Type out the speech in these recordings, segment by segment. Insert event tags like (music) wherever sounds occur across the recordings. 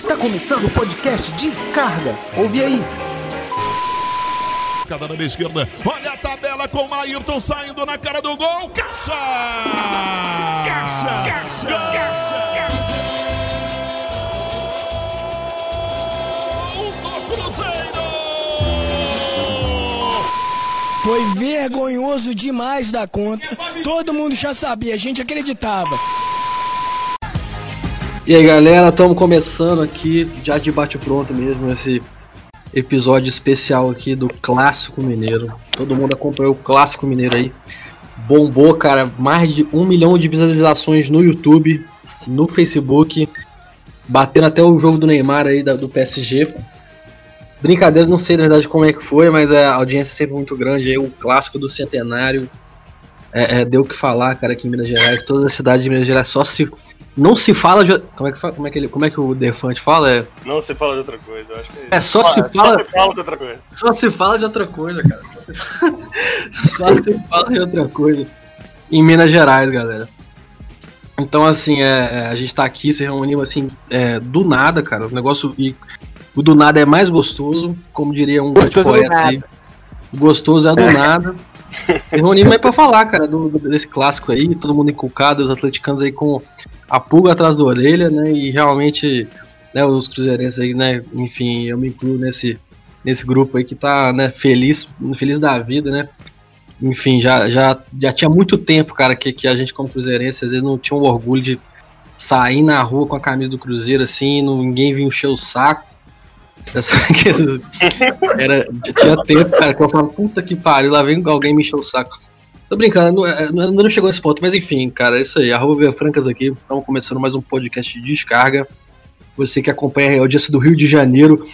Está começando o podcast Descarga. Ouve aí. Cada na esquerda. Olha a tabela com o Ayrton saindo na cara do gol. Caixa! Caixa! Caixa! Caixa! do Cruzeiro! Foi vergonhoso demais da conta. Todo mundo já sabia, a gente acreditava. E aí galera, estamos começando aqui, já de bate pronto mesmo, esse episódio especial aqui do Clássico Mineiro. Todo mundo acompanhou o Clássico Mineiro aí. Bombou, cara, mais de um milhão de visualizações no YouTube, no Facebook, batendo até o jogo do Neymar aí da, do PSG. Brincadeira, não sei na verdade como é que foi, mas a audiência é sempre muito grande aí, o clássico do centenário. É, é, deu o que falar, cara, aqui em Minas Gerais. Todas as cidades de Minas Gerais só se. Não se fala de. Como é que, como é que, ele, como é que o Defante fala? É, Não se fala de outra coisa, eu acho que é isso. é só Ah, se fala. Só se fala de outra coisa. Só se fala de outra coisa, cara. Só se, (laughs) só se fala de outra coisa. Em Minas Gerais, galera. Então, assim, é, é, a gente tá aqui se reunindo, assim, é, do nada, cara. O negócio. E, o do nada é mais gostoso, como diria um Gostoso poeta aí. Gostoso é do nada. Se reunimos aí pra falar, cara, do, desse clássico aí. Todo mundo encucado, os atleticanos aí com a pulga atrás da orelha, né? E realmente, né, os cruzeirenses aí, né? Enfim, eu me incluo nesse, nesse grupo aí que tá, né, feliz, feliz da vida, né? Enfim, já, já, já tinha muito tempo, cara, que, que a gente como cruzeirense às vezes não tinha o orgulho de sair na rua com a camisa do Cruzeiro assim, ninguém vinha encher o saco. (laughs) Era, tinha tempo, cara, que eu falava, puta que pariu, lá vem alguém me encher o saco. Tô brincando, é, não, não chegou nesse ponto, mas enfim, cara, é isso aí. Arroba Via Francas aqui, estamos começando mais um podcast de descarga. Você que acompanha a audiência do Rio de Janeiro,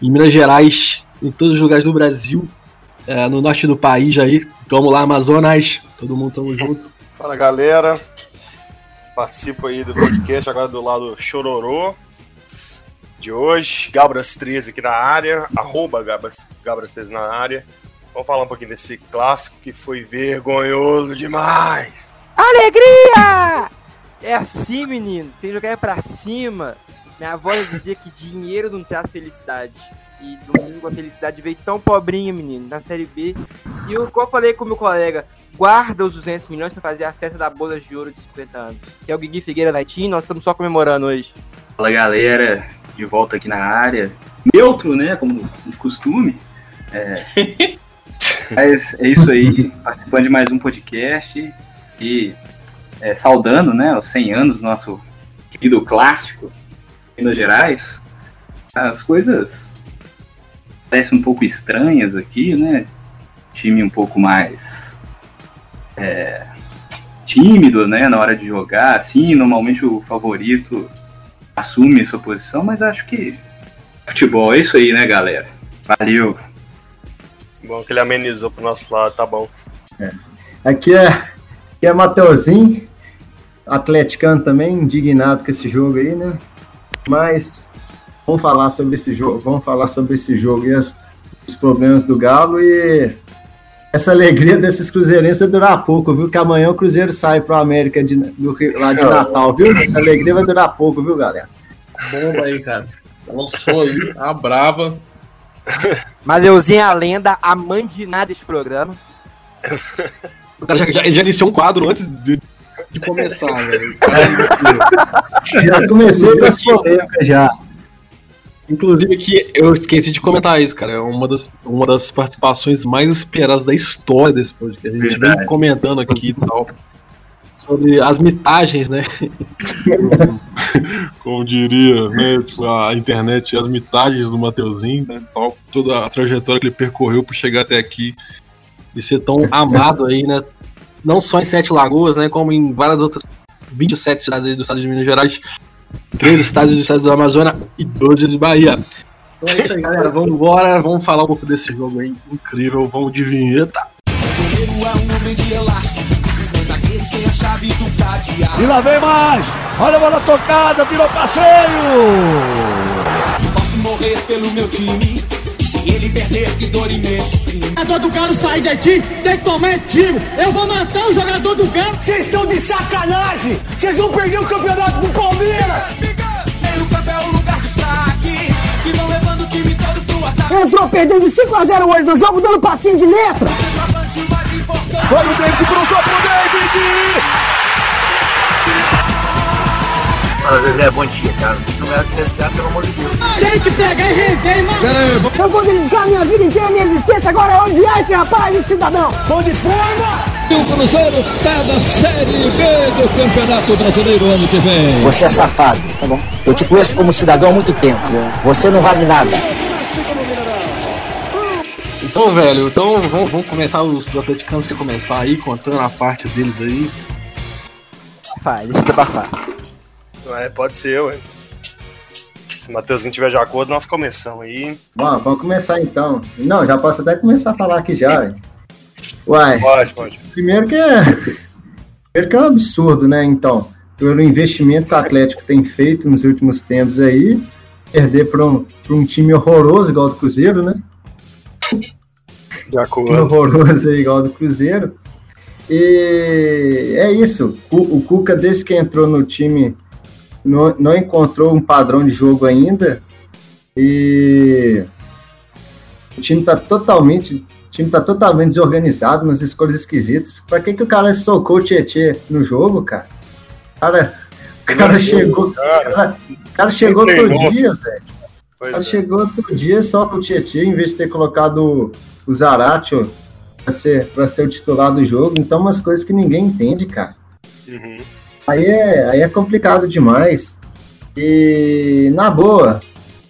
em Minas Gerais, em todos os lugares do Brasil, é, no norte do país aí. Vamos lá, Amazonas, todo mundo tamo junto. Fala galera, participo aí do podcast agora do lado Chororô de hoje. Gabras 13 aqui na área, arroba Gabras, Gabras 13 na área. Vamos falar um pouquinho desse clássico que foi vergonhoso demais. Alegria! É assim, menino. Tem que jogar pra cima. Minha avó dizia que dinheiro não traz felicidade. E domingo a felicidade veio tão pobrinha, menino, na Série B. E eu, como eu falei com o meu colega, guarda os 200 milhões pra fazer a festa da bola de ouro de 50 anos. Que é o Guigui Figueira Netinho, nós estamos só comemorando hoje. Fala galera, de volta aqui na área. Neutro, né? Como de costume. É, (laughs) mas é isso aí, participando de mais um podcast e é, saudando né, os 100 anos do nosso querido clássico Minas Gerais. As coisas parecem um pouco estranhas aqui, né? Time um pouco mais é, tímido, né? Na hora de jogar, assim, normalmente o favorito assume sua posição, mas acho que futebol é isso aí, né, galera? Valeu. Bom que ele amenizou pro nosso lado, tá bom. Aqui é, aqui é Mateuzinho, atleticano também, indignado com esse jogo aí, né? Mas vamos falar sobre esse jogo, vamos falar sobre esse jogo e as- os problemas do Galo e essa alegria desses cruzeirenses vai durar pouco, viu? Que amanhã o Cruzeiro sai pro América de, do lá de Natal, viu? Essa alegria vai durar pouco, viu, galera? Bomba aí, cara. Lançou aí, a brava. Mateuzinho é a lenda, a mandinada deste programa. O cara já, já, ele já iniciou um quadro antes de, de começar, velho. (laughs) Já comecei com as polêmicas já. Inclusive aqui, eu esqueci de comentar isso, cara. É uma das, uma das participações mais esperadas da história desse podcast. A gente vem Verdade. comentando aqui e tal. Sobre as mitagens, né? (laughs) Como diria né, a internet, as mitagens do Mateuzinho, né? Tal, toda a trajetória que ele percorreu para chegar até aqui e ser tão amado aí, né? Não só em Sete Lagoas, né? Como em várias outras 27 cidades aí do estado de Minas Gerais, 13 estados do estado do Amazonas e 12 de Bahia. Então é isso aí, galera. (laughs) Vamos embora, vamos falar um pouco desse jogo aí. Incrível, vamos de vinheta. E lá vem mais. Olha a bola tocada, virou passeio. Posso morrer pelo meu time se ele perder, que dor imenso. É o jogador do Galo sair daqui tem que tomar tiro. Eu vou matar o jogador do Galo. Vocês são de sacanagem. Vocês vão perder o campeonato do Palmeiras. Meio campo é o lugar dos craques, que vão levando o time todo pro ataque. Entrou perdendo 5 a 0 hoje no jogo, dando passinho de letra. O mais que Olha o David, cruzou pro David! Fala, Zezé, bom dia, cara. Não é desgraçar, pelo amor de Deus. Tem que pegar e rever, mano. Eu vou dedicar minha vida inteira, minha existência agora a odiar esse rapaz, esse cidadão. Bom de forma. E o Cruzeiro tá na Série B do Campeonato Brasileiro ano que vem. Você é safado, tá bom? Eu te conheço como cidadão há muito tempo. Você não vale nada. Então, velho, então vamos, vamos começar os atleticanos que começar aí, contando a parte deles aí. Vai, deixa eu abafar. É, pode ser, ué. Se o Matheusinho tiver de acordo, nós começamos aí. Bom, vamos começar então. Não, já posso até começar a falar aqui já, velho. Uai. Pode, pode. Primeiro que é. Primeiro que é um absurdo, né? Então, pelo investimento que o Atlético tem feito nos últimos tempos aí, perder para um, pra um time horroroso igual do Cruzeiro, né? De acordo. horroroso aí, igual do Cruzeiro. E é isso. O, o Cuca, desde que entrou no time, não, não encontrou um padrão de jogo ainda. E o time tá totalmente. O time tá totalmente desorganizado, nas escolhas esquisitas. Pra que, que o cara socou o Tietê no jogo, cara? Cara, o cara chegou. Cara, o cara chegou todo dia, velho. Pois Ela é. chegou outro dia só com o Tietchan, em vez de ter colocado o Zaratio para ser, pra ser o titular do jogo. Então, umas coisas que ninguém entende, cara. Uhum. Aí é, aí é complicado demais. E, na boa,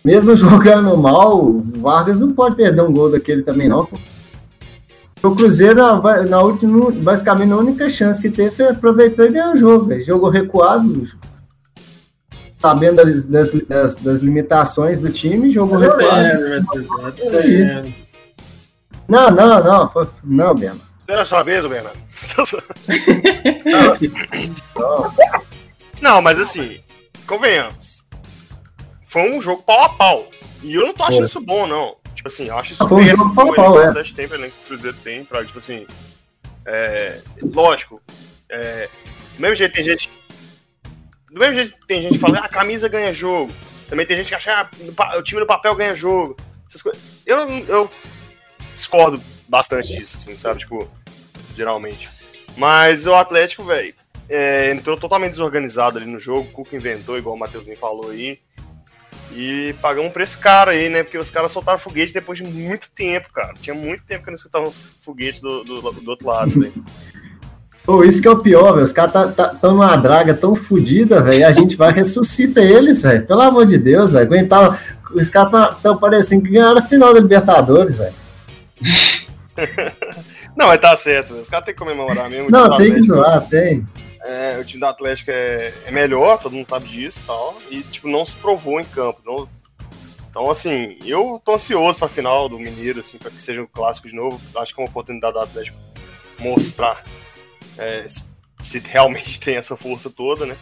mesmo (laughs) jogando mal, o Vargas não pode perder um gol daquele também, não, pô. O Cruzeiro, na, na última, basicamente, a única chance que teve foi aproveitou e ganhou o jogo. velho. Jogou recuado, sabendo das, das, das- limitações do time, jogou recuado. Não, não, não, foi- não, Bema. Espera a sua vez, Bernardo. Não, mas assim, convenhamos. Foi um jogo pau a pau. E eu não tô achando Foi. isso bom, não. Tipo assim, eu acho isso Foi um péssimo. jogo pau a o pau, é. que o Atlético tem, o elenco que o Cruzeiro tem, pra, tipo assim. É, lógico. É, do mesmo jeito tem gente. Do mesmo jeito que tem gente que fala, ah, a camisa ganha jogo. Também tem gente que acha, ah, o time no papel ganha jogo. Essas coisas. Eu, não- eu discordo bastante disso, assim, sabe? Tipo, geralmente. Mas o Atlético, velho, é, entrou totalmente desorganizado ali no jogo. O Cuca inventou, igual o Matheusinho falou aí. E pagou um preço caro aí, né? Porque os caras soltaram foguete depois de muito tempo, cara. Tinha muito tempo que eu não escutava foguete do, do, do outro lado, velho. Pô, isso que é o pior, velho. Os caras tá, tá, tão numa draga tão fodida, velho. A gente vai ressuscita eles, velho. Pelo amor de Deus, velho. Aguentava. Os caras tá- tão parecendo que ganharam a final da Libertadores, velho. Não, mas tá certo. Os caras têm que comemorar mesmo. Não, tem que zoar, tem. É, o time do Atlético é, é melhor, todo mundo sabe disso e tal. E, tipo, não se provou em campo. não- Então, assim, eu tô ansioso pra final do Mineiro, assim, pra que seja um clássico de novo. Acho que é uma oportunidade do Atlético mostrar é, se- realmente (laughs) tem essa força toda, né?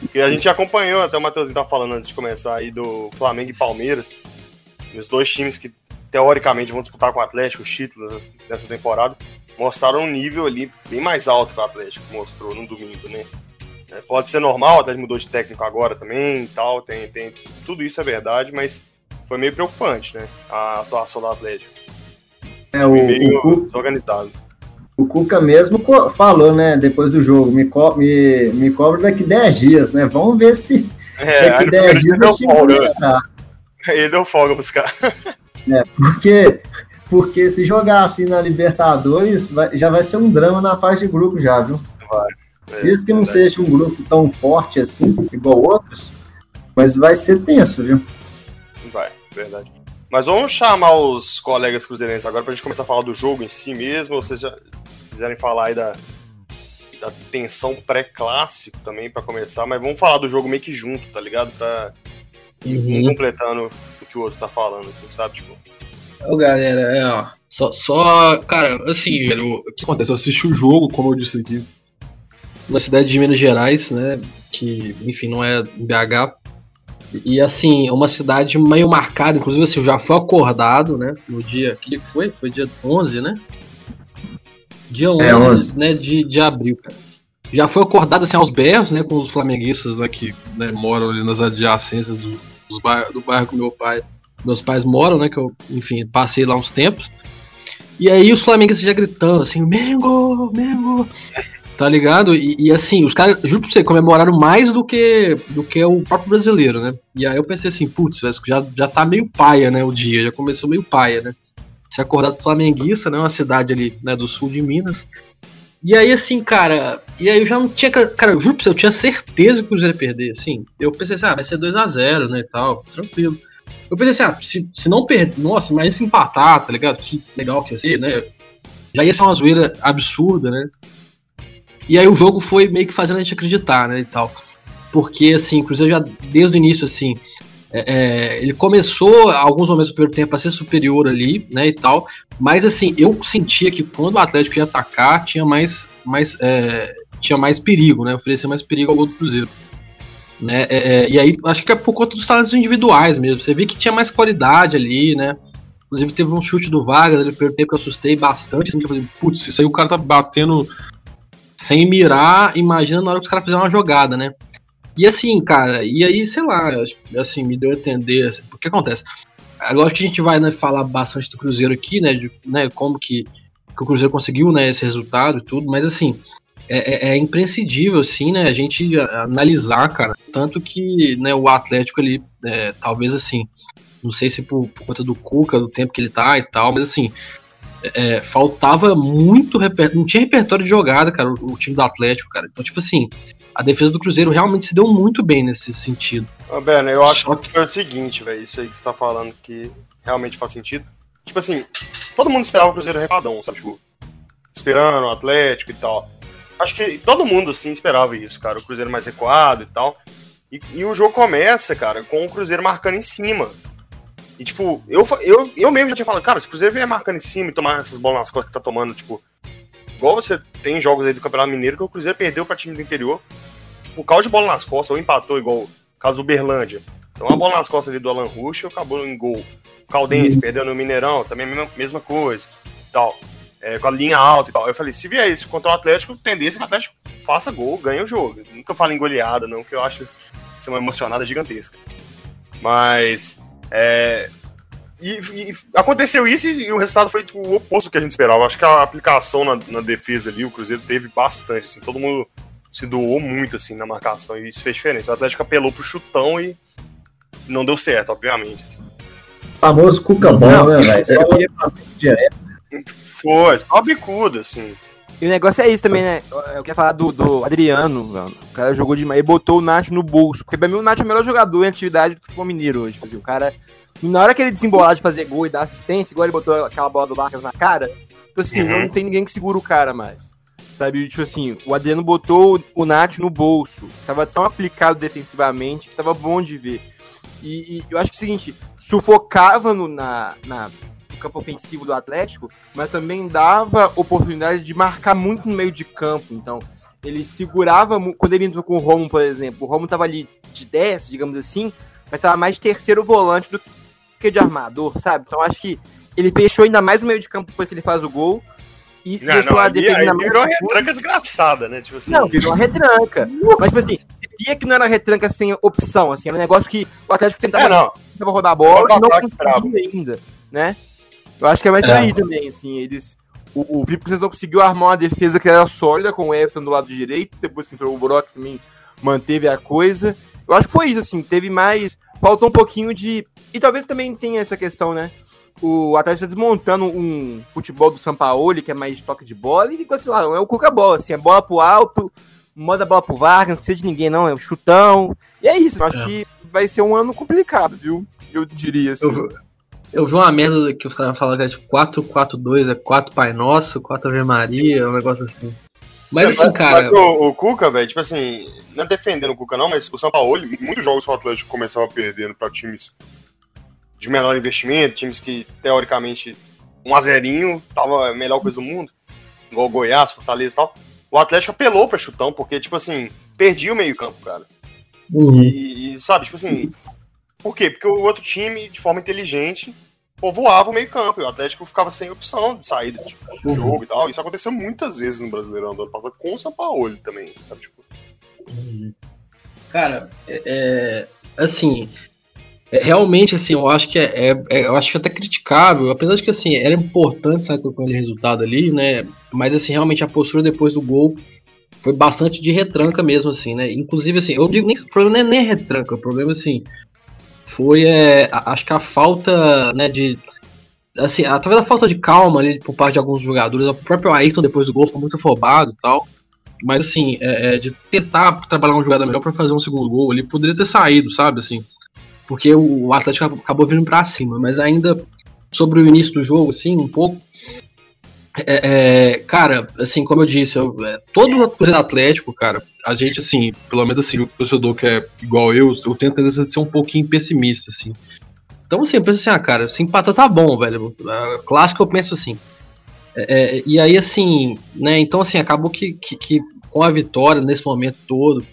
Porque a gente acompanhou, até o Matheusinho tá falando antes de começar aí, do Flamengo e Palmeiras. E os dois times que, teoricamente, vão disputar com o Atlético os títulos dessa- temporada mostraram um nível ali bem mais alto que o Atlético mostrou no domingo, né? É, pode ser normal, o Atlético mudou de técnico agora também e tal, tem, tem, tudo isso é verdade, mas foi meio preocupante, né? A atuação do Atlético. É, o, meio o, desorganizado. o Cuca mesmo falou, né, depois do jogo, me, co me, me cobra daqui 10 dias, né? Vamos ver se É, daqui no 10 primeiro dias. Ele deu folga pros caras. É, porque, porque se jogar assim na Libertadores, vai- já vai ser um drama na fase de grupo já, viu? Vai. É, Mesmo que não seja um grupo tão forte assim, igual outros, mas vai ser tenso, viu? Vai, verdade. Mas vamos chamar os colegas cruzeirenses agora pra gente começar a falar do jogo em si mesmo, ou vocês já quiserem falar aí da, da tensão pré-clássico também pra começar, mas vamos falar do jogo meio que junto, tá ligado? Um Uhum. completando que o outro tá falando, assim, sabe? Tipo, Ô, galera, é, ó. Só, só, cara, assim, velho, o que acontece? Eu assisti o jogo, como eu disse aqui, na cidade de Minas Gerais, né? Que, enfim, não é BH. E, assim, é uma cidade meio marcada, inclusive, assim, eu já fui acordado, né? No dia. Que foi? Foi dia 11, né? Dia 11, É, 11. né? De, de abril, cara. Já foi acordado, assim, aos berros, né? Com os flamenguistas, né? Que né, moram ali nas adjacências do, dos bairros- do bairro com meu pai meus pais moram, né? Que eu, enfim, passei lá uns tempos. E aí os flamenguistas já gritando assim, Mengo, Mengo, tá ligado? E, e, assim, os caras, juro pra você, comemoraram mais do que do que o próprio brasileiro, né? E aí eu pensei assim, putz, já, já tá meio paia, né, o dia, já começou meio paia, né? Se acordar do Flamenguista, né, uma cidade ali, né, do sul de Minas. E aí, assim, cara, e aí eu já não tinha, cara, eu juro pra você, eu tinha certeza que o Cruzeiro ia perder, assim. Eu pensei assim, ah, vai ser 2 a 0 né, e tal, tranquilo. Eu pensei assim, ah, se, se não perder, nossa, mas se empatar, tá ligado? Que legal que ia ser, né? Já ia ser uma zoeira absurda, né? E aí o jogo foi meio que fazendo a gente acreditar, né, e tal. Porque, assim, o Cruzeiro já, desde o início, assim, é, é, ele começou, alguns momentos do primeiro tempo, a ser superior ali, né, e tal. Mas, assim, eu sentia que quando o Atlético ia atacar, tinha mais, mais, é, tinha mais perigo, né, oferecer mais perigo ao gol do Cruzeiro. Né? É, é, e aí, acho que é por conta dos talentos individuais mesmo. Você vê que tinha mais qualidade ali, né? Inclusive teve um chute do Vargas no primeiro tempo que eu assustei bastante, assim, que eu falei, putz, isso aí o cara tá batendo sem mirar, imagina na hora que os caras fizeram uma jogada, né? E assim, cara, e aí, sei lá, assim, me deu a entender, assim, o que acontece? Agora que a gente vai né, falar bastante do Cruzeiro aqui, né, de, né como que, que o Cruzeiro conseguiu, né, esse resultado e tudo, mas assim, é, é, é, imprescindível, assim, né, a gente analisar, cara, tanto que, né, o Atlético ali, é, talvez assim, não sei se por, por, conta do Cuca, do tempo que ele tá e tal, mas assim, é, faltava muito repertório, não tinha repertório de jogada, cara, o, o, time do Atlético, cara, então, tipo assim, a defesa do Cruzeiro realmente se deu muito bem nesse sentido. Ô, Ben, eu acho que foi o seguinte, velho, isso aí que você tá falando que realmente faz sentido. Tipo assim, todo mundo esperava o Cruzeiro repadão, sabe, tipo, esperando o Atlético e tal. Acho que todo mundo, assim, esperava isso, cara. O Cruzeiro mais recuado e tal. E, e, o jogo começa, cara, com o Cruzeiro marcando em cima. E, tipo, eu, eu, eu mesmo já tinha falado, cara, se o Cruzeiro vier marcando em cima e tomar essas bolas nas costas que tá tomando, tipo, igual você tem jogos aí do Campeonato Mineiro que o Cruzeiro perdeu pra time do interior por causa de bola nas costas, ou empatou igual o caso do Berlândia. Então, uma bola nas costas ali do Alan Rush acabou em gol. O Caldense uhum. perdeu no Mineirão, também a mesma, mesma coisa. Tal é, com a linha alta e tal. Eu falei, se vier isso contra o Atlético, tendência que o Atlético faça gol, ganhe o jogo. Nunca falo em goleada, não, que eu acho ser uma emocionada gigantesca. Mas. É, e, e, aconteceu isso e, o resultado foi tipo, o oposto do que a gente esperava. Acho que a aplicação na, na, defesa ali, o Cruzeiro teve bastante. Assim, todo mundo se doou muito assim na marcação e isso fez diferença. O Atlético apelou pro chutão e não deu certo, obviamente. Assim. O famoso cuca bom, né, velho? Direto foi, só bicuda, assim. E o negócio é isso também, né? Eu queria falar do, do Adriano, mano. O cara jogou demais. Ele botou o Nath no bolso. Porque pra mim o Nath é o melhor jogador em atividade do futebol mineiro hoje. O cara. Na hora que ele desembolar de fazer gol e dar assistência, igual ele botou aquela bola do Vargas na cara, tipo assim, uhum. não tem ninguém que segura o cara mais. Sabe? Tipo assim, o Adriano botou o Nath no bolso. Tava tão aplicado defensivamente que tava bom de ver. E, e eu acho que é o seguinte, sufocava no, na, na campo ofensivo do Atlético, mas também dava oportunidade de marcar muito no meio de campo. Então, ele segurava, quando ele entrou com o Romo, por exemplo, o Romo estava ali de 10, digamos assim, mas estava mais terceiro volante do que de armador, sabe? Então, acho que ele fechou ainda mais o meio de campo depois que ele faz o gol. E não, deixou não, a defesa ainda mais. Virou uma retranca desgraçada, né? Tipo assim. Não, virou uma retranca. mas, tipo assim, via que não era retranca sem opção, assim, era um negócio que o Atlético tentava, é, não. tentava rodar a bola e não conseguiu ainda, né? Eu acho que é mais é. aí também, assim, eles... O, o Vipers não conseguiu armar uma defesa que era sólida com o Everton do lado direito, depois que entrou o Brock também manteve a coisa. Eu acho que foi isso, assim, teve mais... Faltou um pouquinho de... E talvez também tenha essa questão, né? O Atlético tá desmontando um futebol do Sampaoli, que é mais de toque de bola, e ficou assim lá, é o Cuca-bola, assim, é bola pro alto, manda a bola pro Vargas, não precisa de ninguém não, é um chutão. E é isso, eu acho é. que vai ser um ano complicado, viu? Eu diria assim. Eu, eu vi uma merda que os caras falaram que é tipo 4-4-2, é 4 Pai Nosso, 4 Ave Maria, um negócio assim. Mas assim, cara. Mas o, o, Cuca, velho, tipo assim, não é defendendo o Cuca, não, mas o São Paulo, muitos jogos que o Atlético começava perdendo pra times de menor investimento, times que, teoricamente, um azerinho tava a melhor coisa do mundo, igual o Goiás, Fortaleza e tal. O Atlético apelou pra chutão, porque, tipo assim, perdia o meio-campo, cara. Uhum. E, e, sabe, tipo assim, por quê? Porque o outro time, de forma inteligente, povoava o meio campo. E o Atlético ficava sem opção de saída de uhum. jogo e tal. Isso aconteceu muitas vezes no Brasileirão do ano passado, com o São Paulo também, sabe? Tipo... Cara, é, é, assim, é, realmente, assim, eu acho que é, é, é, eu acho que é até criticável, apesar de que assim, era importante sair com aquele resultado ali, né? Mas assim, realmente a postura depois do gol foi bastante de retranca mesmo, assim, né? Inclusive, assim, eu digo nem o problema não é nem retranca, o problema assim foi é, acho que a falta né, de assim, através da falta de calma ali por parte de alguns jogadores, o próprio Ayrton depois do gol ficou muito afobado e tal. Mas assim, é, é, de tentar trabalhar uma jogada melhor para fazer um segundo gol, ele poderia ter saído, sabe? Assim, porque o Atlético acabou vindo para cima, mas ainda sobre o início do jogo, assim, um pouco. É, é, cara, assim, como eu disse, eu, é, todo o Atlético, cara, a gente, assim, pelo menos assim, o torcedor que é igual eu, eu tento ser um pouquinho pessimista, assim. Então, assim, eu penso assim, ah, cara, se empatar tá bom, velho. Clássico eu penso assim. É, é, e aí, assim, né, então, assim, acabou que, que, que, com a vitória nesse momento todo,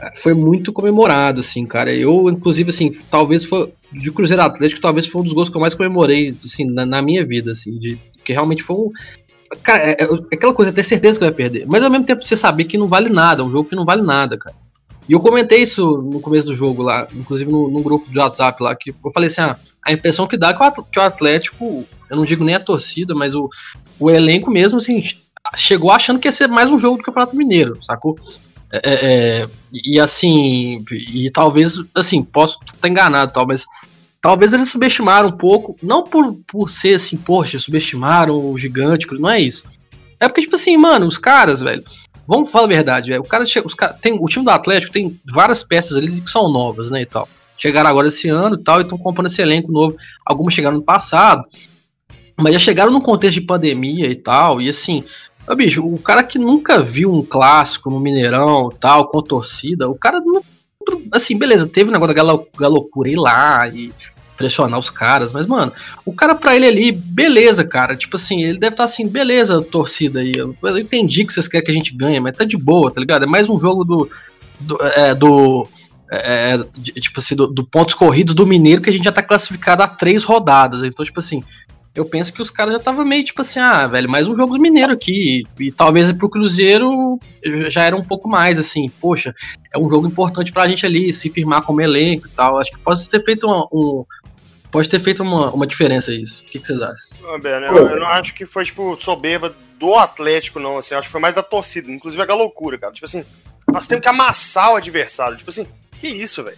é, foi muito comemorado, assim, cara. Eu, inclusive, assim, talvez foi, de Cruzeiro Atlético, talvez foi um dos gols que eu mais comemorei, assim, na, na minha vida, assim, de, porque realmente foi um. Cara, é, é, aquela coisa, ter certeza que vai perder. Mas ao mesmo tempo você saber que não vale nada, é um jogo que não vale nada, cara. E eu comentei isso no começo do jogo lá, inclusive no, no grupo de WhatsApp lá, que eu falei assim, ah, a impressão que dá é que o Atlético, eu não digo nem a torcida, mas o, o elenco mesmo, assim, chegou achando que ia ser mais um jogo do Campeonato Mineiro, sacou? É, é, é e assim, e talvez, assim, posso estar enganado, tal, mas talvez eles subestimaram um pouco, não por, por ser assim, poxa, subestimaram o gigante, não é isso. É porque, tipo assim, mano, os caras, velho, Vamos falar a verdade, O cara, os cara tem o time do Atlético tem várias peças ali que são novas, né, e tal. Chegaram agora esse ano e tal, e estão comprando esse elenco novo. Algumas chegaram no passado, mas já chegaram num contexto de pandemia e tal, e assim, ó, bicho, o cara que nunca viu um clássico no Mineirão tal, com torcida, o cara não, assim, beleza, teve o negócio da galocura ir lá e pressionar os caras, mas, mano, o cara pra ele ali, beleza, cara. Tipo assim, ele deve estar tá assim, beleza, torcida aí. Eu, eu, entendi que vocês querem que a gente ganhe, mas tá de boa, tá ligado? É mais um jogo do. do, é, do é, de, tipo assim, do, do, pontos corridos do Mineiro que a gente já tá classificado a três rodadas. Então, tipo assim, eu penso que os caras já tava meio tipo assim, ah, velho, mais um jogo do Mineiro aqui. E, e talvez pro Cruzeiro já era um pouco mais assim, poxa, é um jogo importante pra gente ali se firmar como elenco e tal. Acho que pode ter feito um, um Pode ter feito uma, uma diferença isso. O que, que vocês acham? Ah, ben, eu, eu, não acho que foi, tipo, soberba do Atlético, não, assim. Acho que foi mais da torcida. Inclusive a loucura, cara. Tipo assim, nós temos que amassar o adversário. Tipo assim, que isso, velho?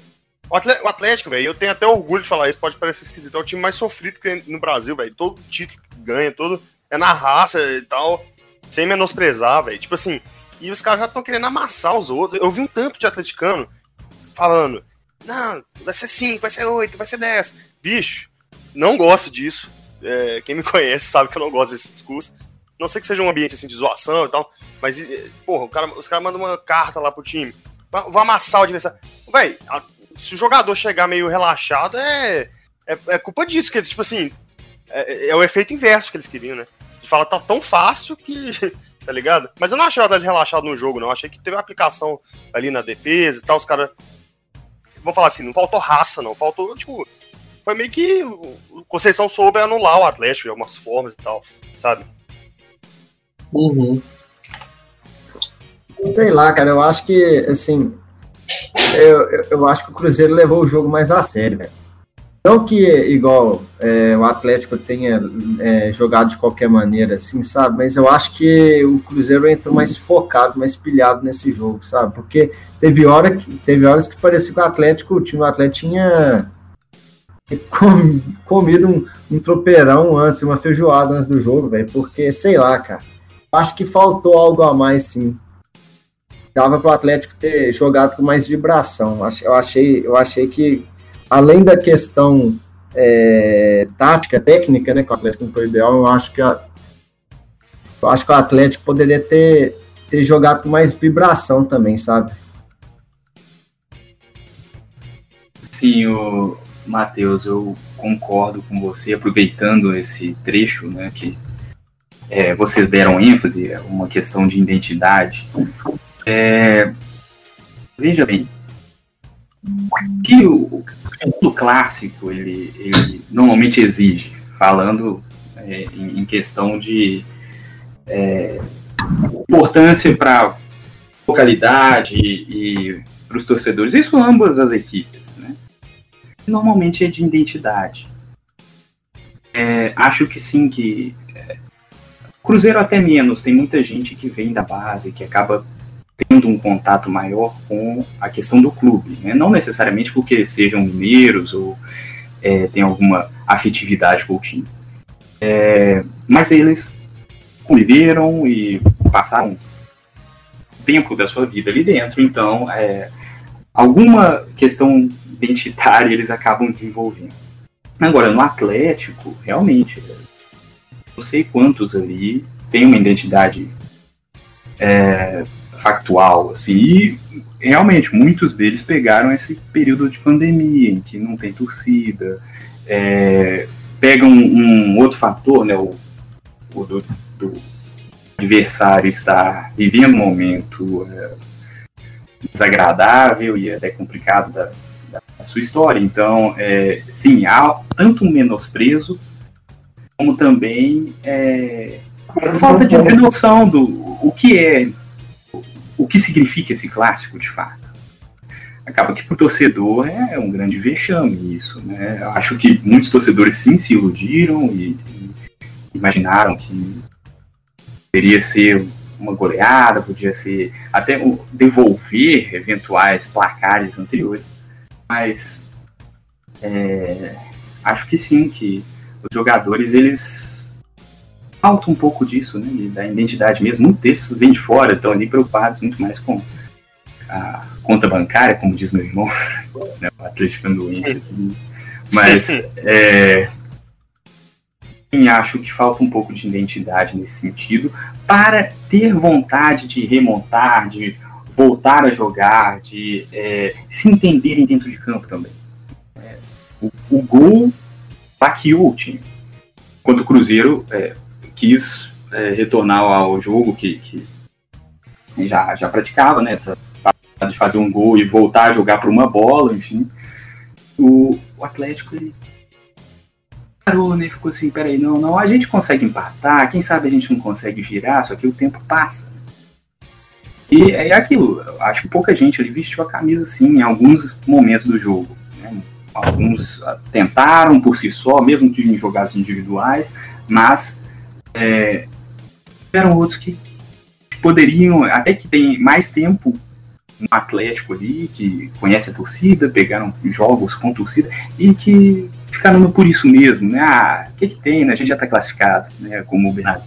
O Atlético, velho, eu tenho até orgulho de falar isso, pode parecer esquisito. É o time mais sofrido que tem no Brasil, velho. Todo título que ganha, todo. É na raça e tal. Sem menosprezar, velho. Tipo assim. E os caras já estão querendo amassar os outros. Eu vi um tanto de atleticano falando. Não, vai ser 5, vai ser 8, vai ser 10 bicho, não gosto disso. É, quem me (laughs) conhece sabe que eu não gosto desse discurso. Não sei que seja um ambiente assim de zoação e tal, mas, porra, cara, os caras mandam uma carta lá pro time. Vou amassar o adversário. Véi, se o jogador chegar meio relaxado, é, é, é culpa disso, que tipo assim, é, é, o efeito inverso que eles queriam, né? De falar, tá tão fácil que. (laughs) tá ligado? Mas eu não achei o Atlético relaxado no jogo, não. achei que teve uma aplicação ali na defesa e tal. Os caras. Vamos falar assim, não faltou raça, não. Faltou, tipo, foi meio que o Conceição soube anular o Atlético de algumas formas e tal, sabe? Uhum. Sei lá, cara, eu acho que, assim, eu, eu, acho que o Cruzeiro levou o jogo mais a sério, velho. Não que, igual, é, o Atlético tenha é, jogado de qualquer maneira, assim, sabe? Mas eu acho que o Cruzeiro entrou mais focado, mais pilhado nesse jogo, sabe? Porque teve, hora que, teve horas que parecia que o Atlético, o time do Atlético tinha com, comido um, um tropeirão antes, uma feijoada antes do jogo, velho, porque, sei lá, cara, acho que faltou algo a mais, sim. Dava para o Atlético ter jogado com mais vibração. Eu achei, eu achei que, além da questão é, tática, técnica, né, que o Atlético não foi ideal, eu acho que a, eu acho que o Atlético poderia ter, ter jogado com mais vibração também, sabe? Sim, o, Matheus, eu concordo com você, aproveitando esse trecho, né, que é, vocês deram ênfase, é uma questão de identidade. É, veja bem, que o, o clássico ele, ele, normalmente exige, falando é, em, em, questão de é, importância para localidade e, para os torcedores, isso ambas as equipes. normalmente é de identidade. É, acho que sim, que é, Cruzeiro até menos, tem muita gente que vem da base, que acaba tendo um contato maior com a questão do clube, né? não necessariamente porque sejam mineiros ou é, tem alguma afetividade com o time. É, mas eles conviveram e passaram tempo da sua vida ali dentro, então é, alguma questão identitária eles acabam desenvolvendo. Agora, no Atlético, realmente, não sei quantos ali têm uma identidade é, factual, assim, e realmente muitos deles pegaram esse período de pandemia em que não tem torcida, é, pegam um, um, outro fator, né, o, o do, do, adversário estar vivendo um momento é, desagradável e até complicado da, da sua história. Então, é, sim, há tanto um menosprezo como também é, a falta de noção do o que é o que significa esse clássico de fato. Acaba que para o torcedor é um grande vexame isso. Né? Acho que muitos torcedores sim se iludiram e, e imaginaram que poderia ser uma goleada, podia ser até devolver eventuais placares anteriores. Mas é, acho que sim, que os jogadores eles falta um pouco disso, né? Da identidade mesmo. Muitos deles vêm de fora, estão ali preocupados muito mais com a conta bancária, como diz meu irmão, (laughs) né? o Atlético doente. Assim. Mas é, acho que falta um pouco de identidade nesse sentido para ter vontade de remontar, de voltar a jogar, de é, se entenderem dentro de campo também. É, o, o, gol baqueou o time. Enquanto o Cruzeiro é, quis é, retornar ao jogo que, que já, já praticava, né? Essa de fazer um gol e voltar a jogar para uma bola, enfim. O, o Atlético ele parou, né? Ficou assim, peraí, não, não, a gente consegue empatar, quem sabe a gente não consegue virar, só que o tempo passa. E é aquilo, acho que pouca gente ali vestiu a camisa assim em alguns momentos do jogo. Né? Alguns ah, tentaram por si só, mesmo que em jogadas individuais, mas é, eram outros que poderiam, até que tem mais tempo no Atlético ali, que conhece a torcida, pegaram jogos com torcida e que ficaram por isso mesmo, né? Ah, o que, que tem, né? A gente já está classificado, né? Como o Bernardo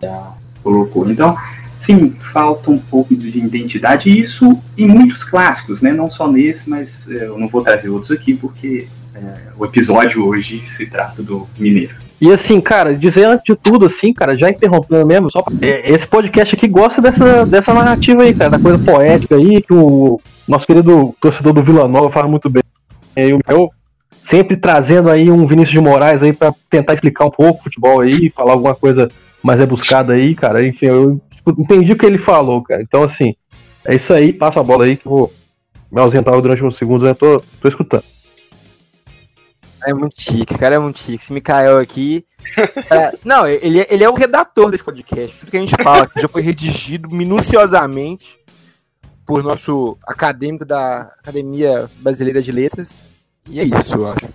já colocou. Então, sim, falta um pouco de identidade, e isso em muitos clássicos, né? Não só nesse, mas é, eu não vou trazer outros aqui, porque é, o episódio hoje se trata do Mineiro. E assim, cara, dizer antes de tudo, assim, cara, já interrompendo mesmo, só pra... É, esse podcast aqui gosta dessa, dessa narrativa aí, cara, da coisa poética aí, que o nosso querido torcedor do Vila Nova faz muito bem. Eu, eu sempre trazendo aí um Vinícius de Moraes aí para tentar explicar um pouco o futebol aí, falar alguma coisa mais rebuscada aí, cara. Enfim, eu tipo, entendi o que ele falou, cara. Então, assim, é isso aí, passa a bola aí que eu vou me ausentar durante uns segundos, eu tô, tô escutando. É muito chique, cara, é muito chique. Esse Mikael aqui. É, (laughs) não, ele, é, ele é o redator desse podcast. Tudo que a gente fala já foi redigido minuciosamente por nosso acadêmico da Academia Brasileira de Letras. E é isso, eu acho.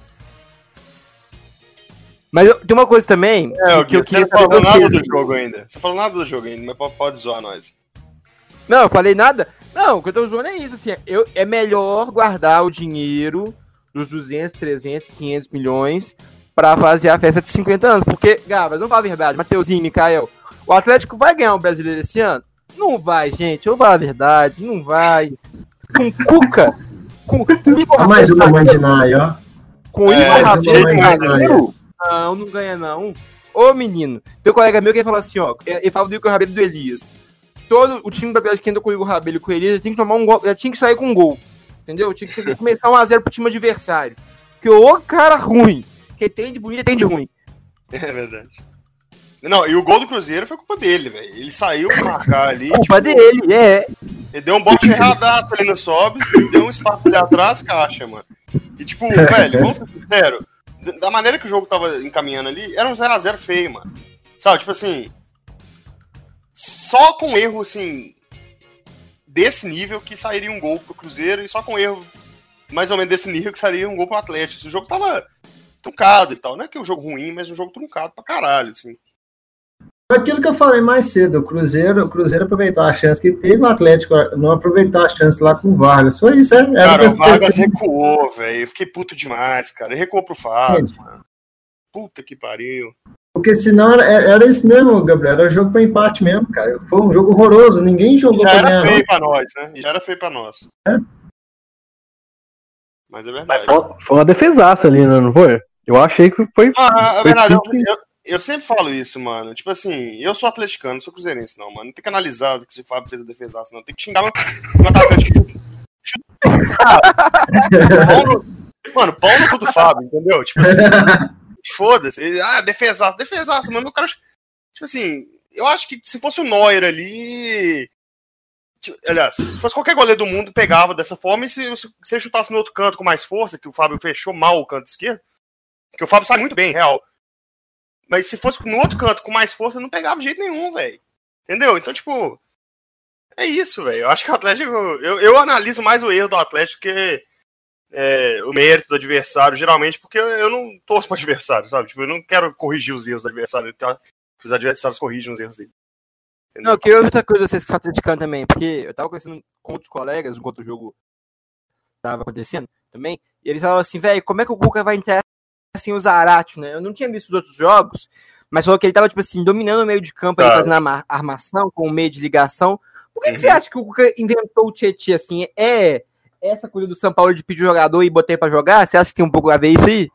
Mas eu, tem uma coisa também é, que eu queria Você não falou nada do jogo ainda. Você falou nada do jogo ainda, mas pode zoar nós. Não, eu falei nada. Não, o que eu tô zoando é isso, assim. Eu, é melhor guardar o dinheiro dos 200, 300, 500 milhões para fazer a festa de 50 anos. Porque, Gabas, não fala a verdade, Mateuzinho, Mikael, o Atlético vai ganhar o brasileiro esse ano? Não vai, gente, eu falo a verdade, não vai. Com Cuca, com, Igor Mais uma mãe de Nai, ó. Com é, Igor Não, não ganha não. Ô menino, tem um colega meu que falou assim, ó, ele fala do Igor Rabelo do Elias. Todo o time do Atlético que entra com o Igor Rabelo e com o Elias tinha que tomar um gol, já tinha que sair com um gol. Entendeu? Tinha que começar 1x0 pro time adversário. Porque o cara ruim, que tem de bonito tem de ruim. É verdade. Não, e o gol do Cruzeiro foi culpa dele, velho. Ele saiu pra marcar ali. Culpa tipo, dele, é. Ele deu um bote erradaço ali no sobe, deu um espaço ali atrás, caixa, mano. E tipo, (laughs) velho, vamos ser sinceros, da maneira que o jogo tava encaminhando ali, era um 0x0 feio, mano. Sabe, tipo assim. Só com erro, assim, desse nível que sairia um gol pro Cruzeiro e só com erro mais ou menos desse nível que seria um gol pro Atlético. Esse jogo tava truncado e tal. Não é que é um jogo ruim, mas um jogo truncado pra caralho, assim. Aquilo que eu falei mais cedo, o Cruzeiro, o Cruzeiro aproveitou a chance que teve, o Atlético não aproveitou a chance lá com o Vargas. Foi isso, é? Cara, o Vargas recuou, velho. Eu fiquei puto demais, cara. Ele recuou pro Fábio, mano. Puta que pariu. Porque senão era, era isso mesmo, Gabriel. Era jogo pra empate mesmo, cara. Foi um jogo horroroso. Ninguém jogou Já pra era feio pra nós, né? Já era feio pra nós. É. Mas é verdade. Foi, foi uma defesaça ali, né, não foi? Eu achei que foi. Ah, é foi verdade. Eu, eu- eu sempre falo isso, mano. Tipo assim, eu sou atleticano, não sou cruzeirense, não, mano. Não tem que analisar que se o Fábio fez a defesaça, não. Tem que xingar um atacante que Mano, pau no cu do Fábio, entendeu? Tipo assim, (laughs) foda-se. Ah, defesaça, defesaça, mano. O cara. Tipo assim, eu acho que se fosse o Neuer ali. tipo, Aliás, se fosse qualquer goleiro do mundo, pegava dessa forma. E se, se você chutasse no outro canto com mais força, que o Fábio fechou mal o canto esquerdo, porque o Fábio sai muito bem, real. Mas se fosse no outro canto com mais força, não pegava de jeito nenhum, velho. Entendeu? Então, tipo. É isso, velho. Eu acho que o Atlético. Eu, eu analiso mais o erro do Atlético que é, o mérito do adversário, geralmente, porque eu, não torço pro adversário, sabe? Tipo, eu não quero corrigir os erros do adversário, que os adversários corrijam os erros dele. Não, eu queria outra coisa vocês que são atleticanos também, porque eu tava conversando com outros colegas enquanto o jogo tava acontecendo também, e eles falavam assim, velho, como é que o Cuca vai entrar sem o Zarate, né? Eu não tinha visto os outros jogos, mas falou que ele tava, tipo assim, dominando o meio de campo, ali, Tá. fazendo a ma- armação, com o meio de ligação. Por que, que Uhum. você acha que o Cuca inventou o Tietchan, assim? É essa coisa do São Paulo de pedir jogador e botar pra jogar? Você acha que tem um pouco a ver isso aí?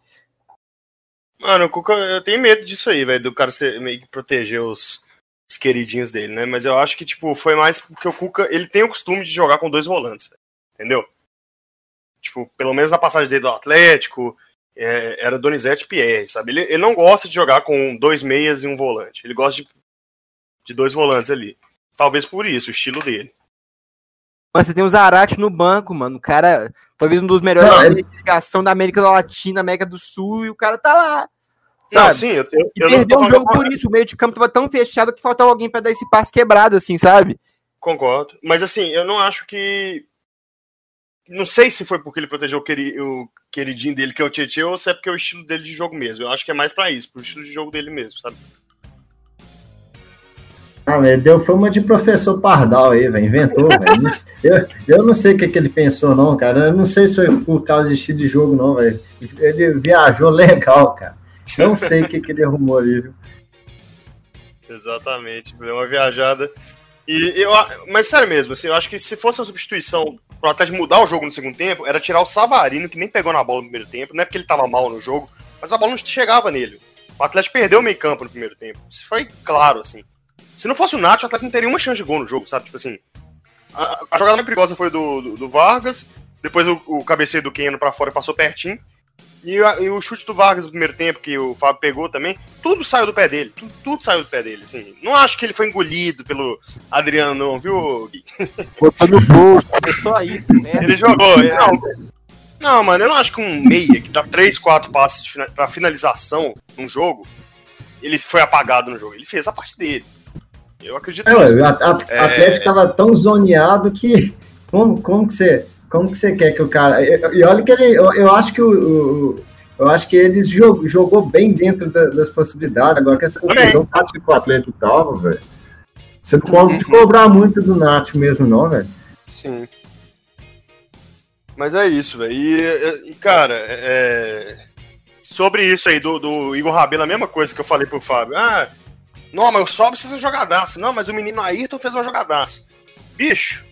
Mano, Cuca, eu tenho medo disso aí, velho, do cara ser, meio que proteger os, os queridinhos dele, né? Mas eu acho que, tipo, foi mais porque o Cuca, ele tem o costume de jogar com dois volantes, velho, entendeu? Tipo, pelo menos na passagem dele do Atlético, é, era Donizete Pierre, sabe? Ele, ele não gosta de jogar com dois meias e um volante. Ele gosta de, de dois volantes ali. Talvez por isso, o estilo dele. Mas você tem o Zarate no banco, mano. O cara, talvez um dos melhores Não, ligação da América Latina, América do Sul, e o cara tá lá. Não, Sabe? sim, eu, eu, E eu não perdeu o jogo por isso. O meio de campo tava tão fechado que faltava alguém pra dar esse passe quebrado, assim, sabe? Concordo. Mas assim, eu não acho que. Não sei se foi porque ele protegeu o, queri... o queridinho dele, que é o Tietchan, ou se é porque é o estilo dele de jogo mesmo. Eu acho que é mais pra isso, pro estilo de jogo dele mesmo, sabe? Ah, mas deu fama de professor Pardal aí, velho. Inventou, velho. Eu, eu não sei o que, que ele pensou, não, cara. Eu não sei se foi por causa de estilo de jogo, não, velho. Ele viajou legal, cara. Não sei o que, que ele arrumou ali, viu? Exatamente. Deu uma viajada. E eu, mas sério mesmo, assim, eu acho que se fosse uma substituição pro Atlético mudar o jogo no segundo tempo, era tirar o Savarino, que nem pegou na bola no primeiro tempo. Não é porque ele tava mal no jogo, mas a bola não chegava nele. O Atlético perdeu o meio campo no primeiro tempo. Isso foi claro, assim. Se não fosse o Nacho, o Atlético não teria uma chance de gol no jogo, sabe? Tipo assim, a, a jogada mais perigosa foi do, do, do Vargas, depois o, o cabeceio do Keno pra fora e passou pertinho. E, a- e o chute do Vargas no primeiro tempo, que o Fábio pegou também, tudo saiu do pé dele. Tudo, tudo saiu do pé dele, assim. Não acho que ele foi engolido pelo Adriano, não, viu, Gui? (laughs) Botou no bolso, é só isso, né? Ele jogou. Não, não, mano, eu não acho que um meia que dá 3, 4 passes fina- pra finalização num jogo, ele foi apagado no jogo. Ele fez a parte dele. Eu acredito É, nisso. o É. Atlético tava tão zoneado que. (laughs) Como, como que você. Como que você quer que o cara. E olha que ele. Eu, eu acho que o. o- eu acho que eles jogou, jogou bem dentro da- das possibilidades. Agora que essa confusão tática que o Atlético tava, velho. Você não pode cobrar muito do Nath mesmo, não, velho. Sim. Mas é isso, velho. E, e, cara, é... sobre isso aí do, do Igor Rabelo, a mesma coisa que eu falei pro Fábio. Ah, não, mas o Sobe fez uma jogadaça. Não, mas o menino Ayrton fez uma jogadaça. Bicho,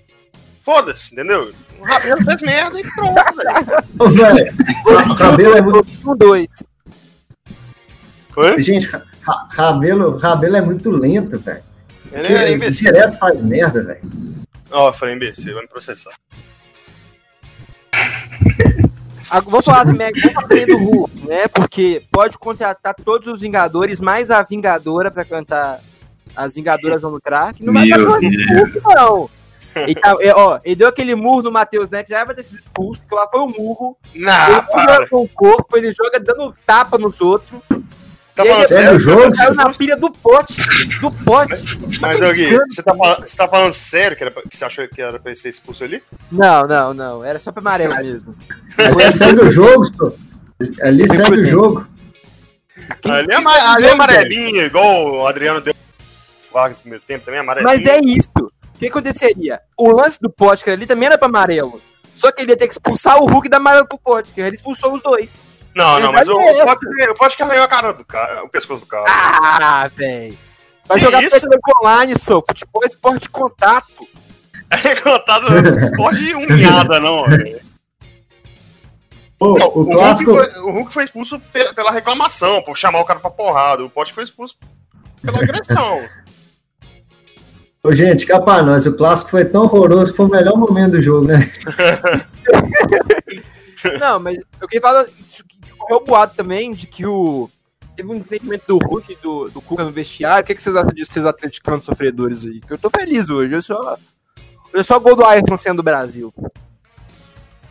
foda-se, entendeu? O Rabelo fez merda e pronto, velho. Ô, velho, o Rabelo é muito. Um, dois. Foi? Gente, Ra- Ra- Rabelo, Rabelo é muito lento, velho. Ele é imbecil. Direto faz merda, velho. Ó, eu falei imbecil, vai me processar. Ah, Vou falar do Meg, vamos falar também do Hulk, né? Porque pode contratar todos os Vingadores, mais a Vingadora pra cantar As Vingadoras vão lucrar, que não vai dar Hulk, não. Ele, tá- é, ó, ele deu aquele murro no Matheus Neto, já vai ter sido expulso, porque lá foi um murro. Não, ele joga com o corpo, ele joga dando tapa nos outros. Tá falando sério? o jogo? Caiu na pilha do pote, do pote. Mas, Gui, você tá, você tá falando sério que, era pra- que você achou que era pra ele ser expulso ali? Não, não, não. Era só pra amarelo mesmo. Ali segue o jogo, só. Ali segue o jogo. ali é, ali é amarelinho, igual o Adriano deu Vargas no primeiro tempo também, é amarelinho. Mas é isso. O que aconteceria? O lance do Potker ali também era pra amarelo. Só que ele ia ter que expulsar o Hulk da amarelo pro Potker. Ele expulsou os dois. Não, não, mas o, é o Potker- o Potker arranhou a cara do cara, o pescoço do cara. Ah, velho. Vai Que jogar isso? futebol online, só. Futebol é esporte de contato. (laughs) É contado esporte de unhada, não, velho. Ô, Não, o o, Hulk clássico. foi, o Hulk foi expulso pe- pela reclamação, por chamar o cara pra porrada. O Potker foi expulso pela agressão. (laughs) Ô, gente, cá pra nós, o clássico foi tão horroroso que foi o melhor momento do jogo, né? (laughs) Não, mas eu queria falar isso que correu o boato também de que o. Teve um entendimento do Hulk e do, do Cuca no vestiário. O que, que vocês acham disso, vocês atleticanos sofredores aí? Que eu tô feliz hoje. Eu só. Eu só gol do Ayrton sendo do Brasil.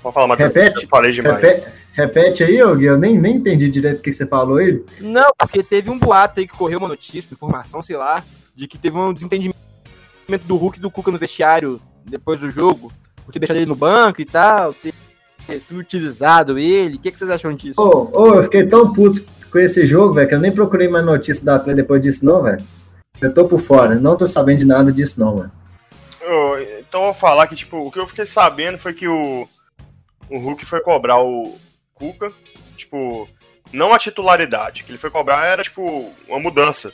Pode falar, Matheus. Repete. Eu falei demais. Repete, repete aí, ô Gui, eu nem, nem entendi direito o que você falou aí. Não, porque teve um boato aí que correu uma notícia, informação, sei lá, de que teve um desentendimento do Hulk e do Cuca no vestiário depois do jogo. Por ter deixado ele no banco e tal, ter, ter subutilizado ele. O que, que vocês acham disso? Ô, ô, eu fiquei tão puto com esse jogo, velho, que eu nem procurei mais notícia da Atlético depois disso, não, velho. Eu tô por fora, não tô sabendo de nada disso, não, mano. Eu- então eu vou falar que, tipo, o que eu fiquei sabendo foi que o, o Hulk foi cobrar o Cuca, tipo, não a titularidade. O que ele foi cobrar era, tipo, uma mudança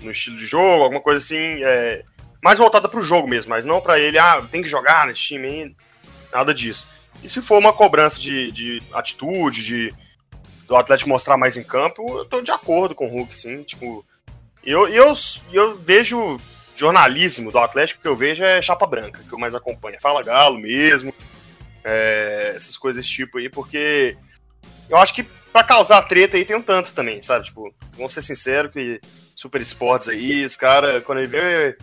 no estilo de jogo, alguma coisa assim, é, mais voltada pro jogo mesmo, mas não pra ele, ah, tem que jogar nesse time aí, nada disso. E se for uma cobrança de, de atitude, de do Atlético mostrar mais em campo, eu tô de acordo com o Hulk, sim, tipo, eu, eu, eu vejo jornalismo do Atlético que eu vejo é chapa branca, que eu mais acompanho. Fala Galo mesmo, é, essas coisas desse tipo aí, porque eu acho que pra causar treta aí tem um tanto também, sabe? Tipo, vamos ser sinceros que Super Esportes aí, os caras, quando ele vê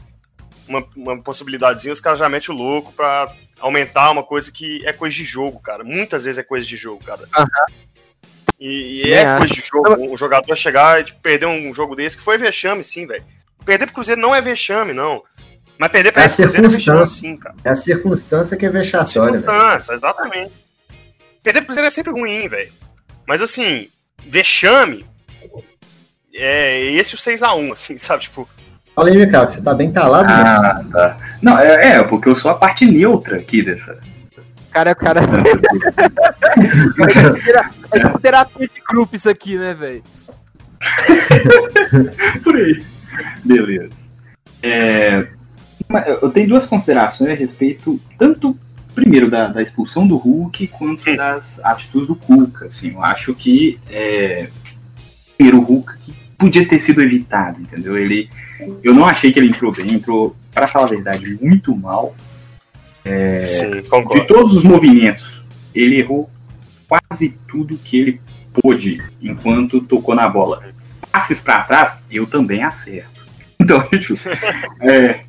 uma, uma possibilidadezinha, os caras já metem o louco pra aumentar uma coisa que é coisa de jogo, cara. Muitas vezes é coisa de jogo, cara. E, e é Também coisa de jogo, um jogador chegar e tipo, perder um jogo desse, que foi vexame, sim, velho. Perder pro Cruzeiro não é vexame, não. Mas perder pra É a Cruzeiro é vexame, sim, cara. É a circunstância que é vexatória. Circunstância, exatamente. Perder pro Cruzeiro é sempre ruim, velho. Mas assim, vexame é esse o 6x1, assim, (laughs) sabe? Tipo, Fala aí, Ricardo, você tá bem calado, né? Ah, tá. Não, é, é, porque eu sou a parte neutra aqui dessa. Cara, cara. é tipo terapia de grupo isso aqui, né, velho? (laughs) Por aí. Beleza. É, eu tenho duas considerações a respeito, tanto, primeiro, da, da expulsão do Hulk, quanto das atitudes do Cuca. Assim, eu acho que, é, primeiro, o Hulk que podia ter sido evitado, entendeu? Ele, eu não achei que ele entrou bem, entrou, para falar a verdade, muito mal. É, sim, concordo. de todos os movimentos, ele errou quase tudo que ele pôde enquanto tocou na bola. Passes para trás, eu também acerto. (laughs) Então, tipo, é,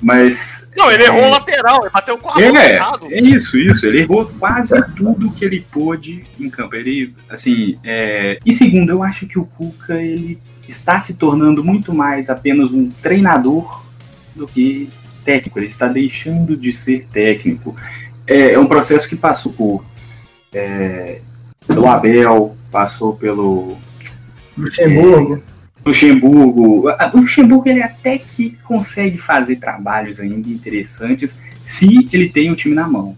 mas. Não, ele errou é, o lateral, ele bateu com a mão é, errado. é isso, isso. Ele errou quase tudo que ele pôde em campo. Ele, assim, é... e segundo, eu acho que o Cuca ele está se tornando muito mais apenas um treinador do que técnico. Ele está deixando de ser técnico. É, é um processo que passou por é, pelo Abel, passou pelo Luxemburgo. Luxemburgo. Ah, O Luxemburgo ele até que consegue fazer trabalhos ainda interessantes se ele tem o time na mão.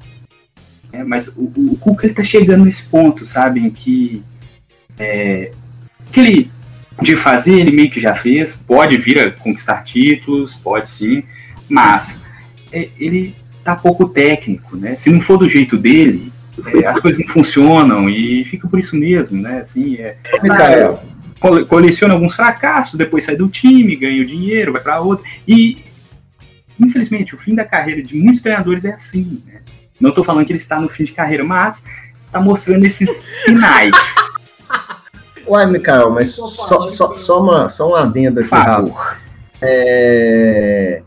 É, mas o, o Cuca ele tá chegando nesse ponto, sabe, em que é, que ele podia fazer, ele meio que já fez, pode vir a conquistar títulos, pode sim, mas é, ele tá pouco técnico, né? Se não for do jeito dele, é, as coisas não funcionam e fica por isso mesmo, né? Assim, é, Micael. cole- coleciona alguns fracassos, depois sai do time, ganha o dinheiro, vai para outro. E, infelizmente, o fim da carreira de muitos treinadores é assim. Né? Não estou falando que ele está no fim de carreira, mas está mostrando esses sinais. (laughs) Uai, Micael, mas só, só, só, uma, só um adendo aqui. Rafa. É...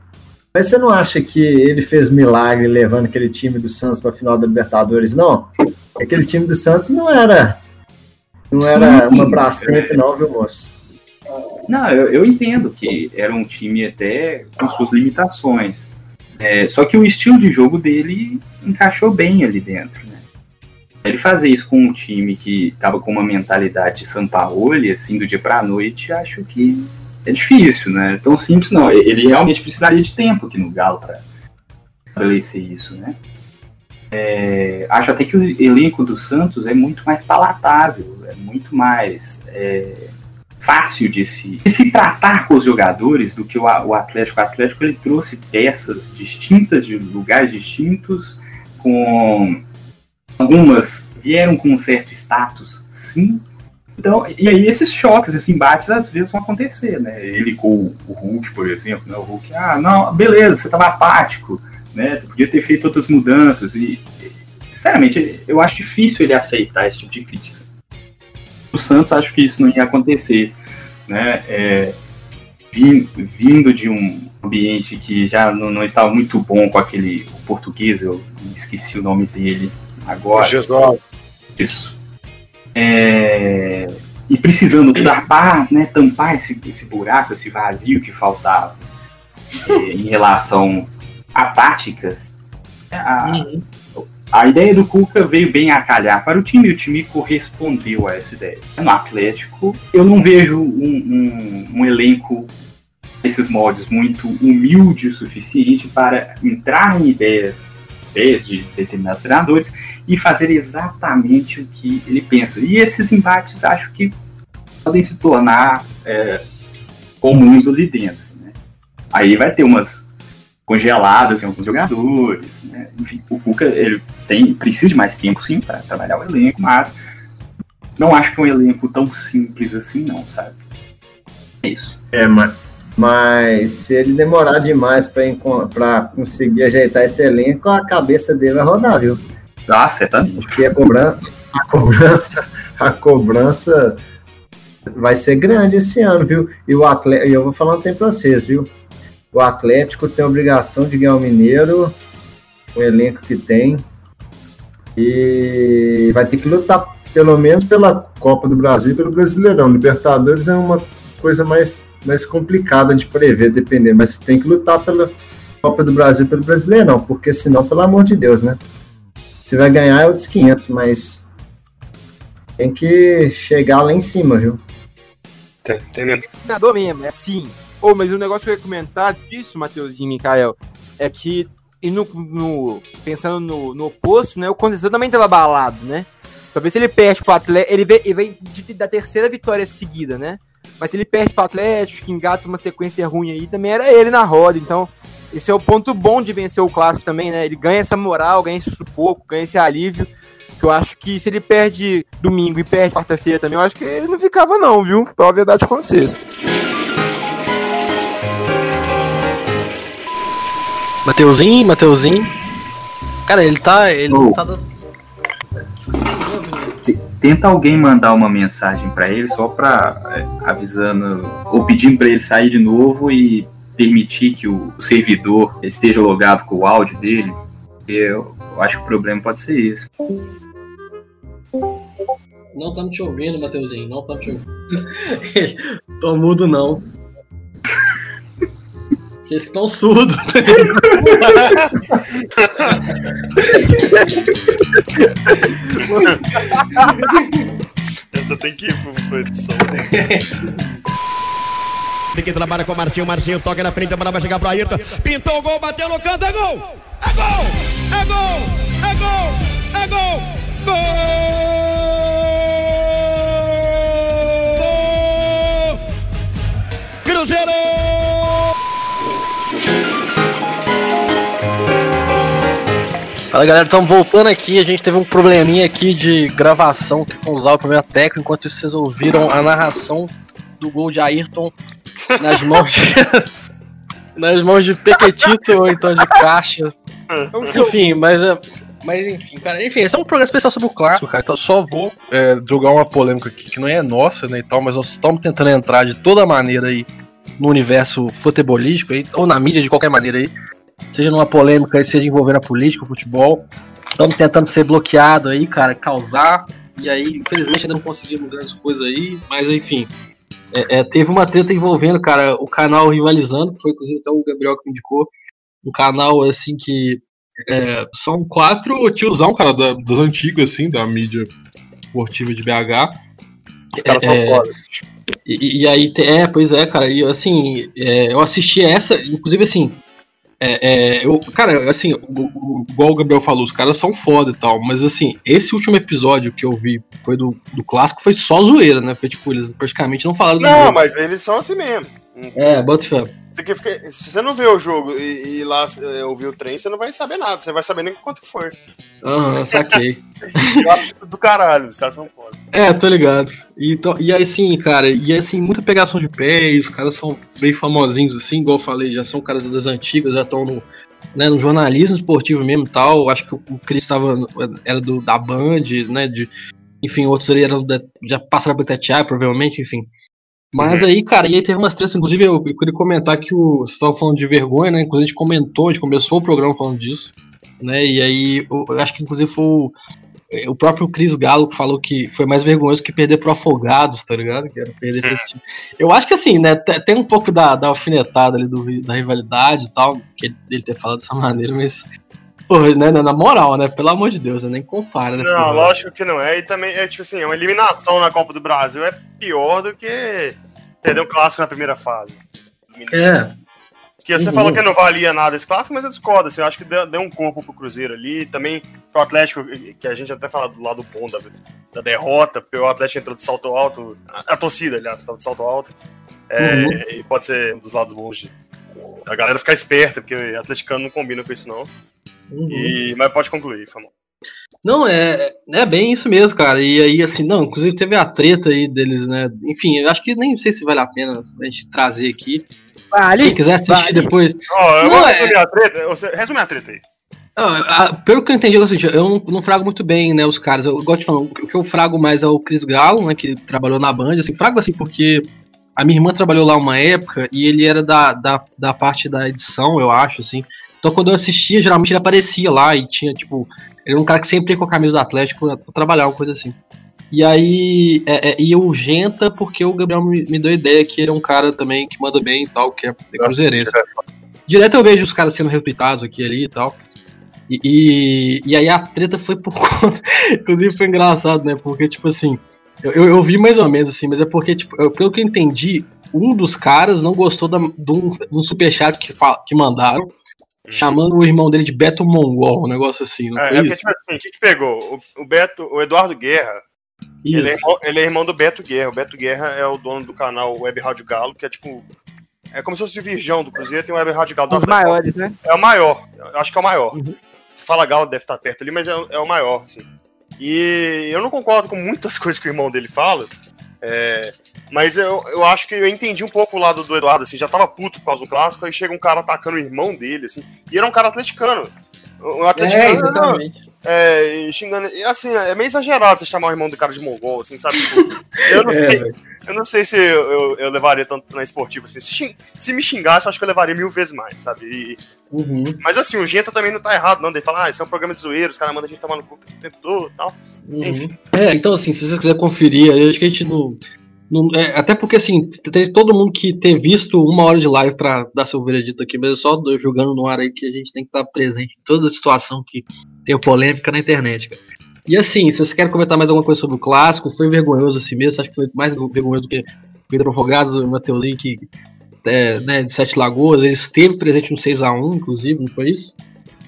Mas você não acha que ele fez milagre levando aquele time do Santos para a final da Libertadores, não? Aquele time do Santos não era não era Sim. uma Brastemp, não, viu, moço? Não, eu, eu entendo que era um time até com suas limitações. É, só que o estilo de jogo dele encaixou bem ali dentro? Ele fazer isso com um time que tava com uma mentalidade de Sampaoli, assim, do dia pra noite, acho que é difícil, né? Tão simples não. Ele realmente precisaria de tempo aqui no Galo pra estabelecer isso, né? É, acho até que o elenco do Santos é muito mais palatável, é muito mais é, fácil de se, de se tratar com os jogadores do que o, o Atlético. O Atlético ele trouxe peças distintas de lugares distintos, com algumas vieram com um certo status, sim. Então, e aí esses choques, esses embates às vezes vão acontecer, né? Ele com o Hulk, por exemplo, né? O Hulk, ah, não, beleza, você estava apático, né? Você podia ter feito outras mudanças e, sinceramente, eu acho difícil ele aceitar esse tipo de crítica. O Santos acho que isso não ia acontecer, né? É, vindo de um ambiente que já não, não, estava muito bom com aquele português, eu esqueci o nome dele agora. Jesus. Isso. É, e precisando tampar, né, tampar esse, esse buraco, esse vazio que faltava é, em relação a táticas. A, uhum. a ideia do Cuca veio bem a calhar para o time, e o time correspondeu a essa ideia. No Atlético, eu não vejo um, um, um elenco esses moldes muito humilde o suficiente para entrar em ideias, ideias de determinados treinadores e fazer exatamente o que ele pensa. E esses embates acho que podem se tornar é, comuns ali dentro. Né? Aí vai ter umas congeladas em alguns jogadores. Né? Enfim, o Cuca ele tem, precisa de mais tempo sim para trabalhar o elenco, mas não acho que é um elenco tão simples assim, não, sabe? É isso. É, mas, mas se ele demorar demais para conseguir ajeitar esse elenco, a cabeça dele vai rodar, viu? Ah, certamente. Porque a cobrança, a (laughs) cobrança, a cobrança vai ser grande esse ano, viu? E o Atlético, eu vou falar um tempo pra vocês, viu? O Atlético tem a obrigação de ganhar o Mineiro, o elenco que tem, e vai ter que lutar pelo menos pela Copa do Brasil e pelo Brasileirão. Libertadores é uma coisa mais, mais complicada de prever, dependendo, mas tem que lutar pela Copa do Brasil e pelo Brasileirão, porque senão, pelo amor de Deus, né? Você vai ganhar é outros 500, mas tem que chegar lá em cima, viu? Tem, tem mesmo. Treinador mesmo, é assim. Oh, mas o negócio que eu ia comentar disso, Matheusinho e Mikael, é que, e no, no, pensando no, no oposto, né, o Conceição também tava abalado, né? Talvez se ele perde pro Atlético, ele vem, ele vem de, da terceira vitória seguida, né? Mas se ele perde pro Atlético, que engata uma sequência ruim aí, também era ele na roda, então esse é o ponto bom de vencer o clássico também, né? Ele ganha essa moral, ganha esse sufoco, ganha esse alívio. Que eu acho que se ele perde domingo e perde quarta-feira também, eu acho que ele não ficava, não, viu? Pra verdade com vocês. Mateuzinho, Mateuzinho. Cara, ele tá. Ele oh. tá dando. Tenta alguém mandar uma mensagem para ele só pra é, avisando ou pedindo para ele sair de novo e permitir que o servidor esteja logado com o áudio dele, eu, eu acho que o problema pode ser isso. Não estamos te ouvindo, Mateuzinho, não estamos te ouvindo. (laughs) Tô mudo não. Vocês estão surdos. (laughs) Essa tem que ir pro edição. (laughs) que trabalha com o Marcinho, Marcinho toca na frente, a bola vai chegar pro Ayrton. Pintou o gol, bateu no canto, é gol! É gol! É gol! É gol! É gol! Gol! Cruzeiro! Fala galera, estamos voltando aqui. A gente teve um probleminha aqui de gravação com o problema técnico. Enquanto vocês ouviram a narração do gol de Ayrton nas mãos de, (laughs) nas mãos de Pequetito ou então de Caixa. É enfim, mas é, mas enfim, cara, enfim, esse é um programa especial sobre o clássico, cara. Então só vou é, jogar uma polêmica aqui que não é nossa, né, e tal, mas nós estamos tentando entrar de toda maneira aí no universo futebolístico aí, ou na mídia de qualquer maneira aí, seja numa polêmica, seja envolvendo a política, o futebol. Estamos tentando ser bloqueado aí, cara, causar. E aí, infelizmente ainda não conseguimos grandes coisas aí, mas enfim. É, é, teve uma treta envolvendo, cara, o canal rivalizando, que foi inclusive até o Gabriel que me indicou. Um canal assim que é, são quatro tiozão, cara, da, dos antigos, assim, da mídia esportiva de BH. Os caras É, são foda. E, e aí, é, pois é, cara, e assim, é, eu assisti essa, inclusive assim, é, é, eu, cara, assim, igual o Gabriel falou, os caras são foda e tal, mas assim, esse último episódio que eu vi foi do, do clássico, foi só zoeira, né? Foi tipo, eles praticamente não falaram Não, mas eles são assim mesmo. É, bota fé. Fica- se você não vê o jogo e, e lá é, ouvir o trem, você não vai saber nada. Você vai saber nem quanto foi. Aham, (laughs) saquei. Eu acho do caralho, os caras são foda. É, tô ligado. E, então, e aí, assim, cara, e assim, muita pegação de pé, e os caras são bem famosinhos, assim, igual eu falei, já são caras das antigas, já estão no, né, no jornalismo esportivo mesmo e tal. Acho que o, o Chris tava, era do, da Band, né, de, enfim, outros ali eram da, já passaram pra Tatiá, provavelmente, enfim. Mas aí, cara, e aí teve umas tretas, inclusive eu, eu queria comentar que o, vocês estavam falando de vergonha, né, inclusive a gente comentou, a gente começou o programa falando disso, né, e aí eu, eu acho que inclusive foi o, o próprio Cris Galo que falou que foi mais vergonhoso que perder pro Afogados, tá ligado? Que era perder pra esse time. Eu acho que assim, né, te- tem um pouco da, da alfinetada ali do, da rivalidade e tal, que ele ter falado dessa (laughs) maneira, mas. Pô, né, na moral, né? Pelo amor de Deus, né, nem compara, né? Não, porra. lógico que não é. E também é tipo assim, uma eliminação na Copa do Brasil é pior do que perder um clássico na primeira fase. É. Que você Uhum. falou que não valia nada esse clássico, mas eu discordo. Assim, eu acho que deu, deu um corpo pro Cruzeiro ali. Também pro Atlético, que a gente até fala do lado bom da, da derrota, porque o Atlético entrou de salto alto. A, a torcida, aliás, estava de salto alto. É, Uhum. E pode ser um dos lados bons de, a galera ficar esperta, porque o atleticano não combina com isso, não. Uhum. E, mas pode concluir, Famão. Não, é, é bem isso mesmo, cara. E aí, assim, não, inclusive teve a treta aí deles, né? Enfim, eu acho que nem sei se vale a pena a gente trazer aqui. Vale, Quem quiser assistir vale. depois. Eu Não, é- resumir a treta. Você, resume a treta aí. Não, pelo que eu entendi, é o seguinte, eu não, não frago muito bem, né, os caras. Eu gosto de falar, o que eu frago mais é o Cris Galo, né, que trabalhou na Band, assim, frago assim porque a minha irmã trabalhou lá uma época e ele era da, da, da parte da edição, eu acho, assim. Então quando eu assistia, geralmente ele aparecia lá e tinha, tipo, ele era um cara que sempre ia com a camisa do Atlético pra, pra trabalhar, uma coisa assim. E aí, é, é, e o Genta, porque o Gabriel me, me deu a ideia que ele é um cara também que manda bem e tal, que é, é cruzeirense. Direto eu vejo os caras sendo retweetados aqui ali e tal. E, e, e aí a treta foi por (laughs) conta. Inclusive foi engraçado, né? Porque, tipo assim, eu, eu, eu vi mais ou menos assim, mas é porque, tipo, eu- pelo que eu entendi, um dos caras não gostou da, de, um, de um superchat que, fa- que mandaram, chamando o irmão dele de Beto Mongol, um negócio assim, não É, foi é porque, isso? tipo assim, o que, que pegou? O, o Beto, o Eduardo Guerra, ele é, ele é irmão do Beto Guerra. O Beto Guerra é o dono do canal Web Rádio Galo, que é tipo. É como se fosse o Virgão do Cruzeiro, tem o Web Rádio Galo do Um dos maiores, né? É o maior, acho que é o maior. Uhum. Fala Galo deve estar perto ali, mas é, é o maior, assim. E eu não concordo com muitas (laughs) coisas que o irmão dele fala, é, mas eu, eu acho que eu entendi um pouco o lado do Eduardo, assim, já tava puto por causa do clássico, aí chega um cara atacando o irmão dele, assim, e era um cara atleticano. O atleticano É, exatamente. é, xingando. E assim, é meio exagerado você chamar o irmão do cara de mongol, assim, sabe? Tipo, eu, não (laughs) É, velho. Eu não sei se eu, eu, eu levaria tanto na esportiva assim. Se, xing- se me xingasse, eu acho que eu levaria mil vezes mais, sabe? E- Uhum. mas assim, o Genta também não tá errado, não. Ele fala, ah, isso é um programa de zoeiro, os caras mandam a gente tomar no cu o tempo todo e tal. Uhum. É, então assim, se vocês quiserem conferir, aí, acho que a gente não. não- é, até porque assim, tem todo mundo que ter visto uma hora de live pra dar seu veredito aqui, mas é só do- jogando no ar aí que a gente tem que estar presente em toda situação que tem polêmica na internet, cara. E assim, se vocês querem comentar mais alguma coisa sobre o clássico, foi vergonhoso assim mesmo, acho que foi mais vergonhoso do que Vida Afogados, o Mateuzinho que é, né, de Sete Lagoas, ele esteve presente no 6x1, inclusive, não foi isso?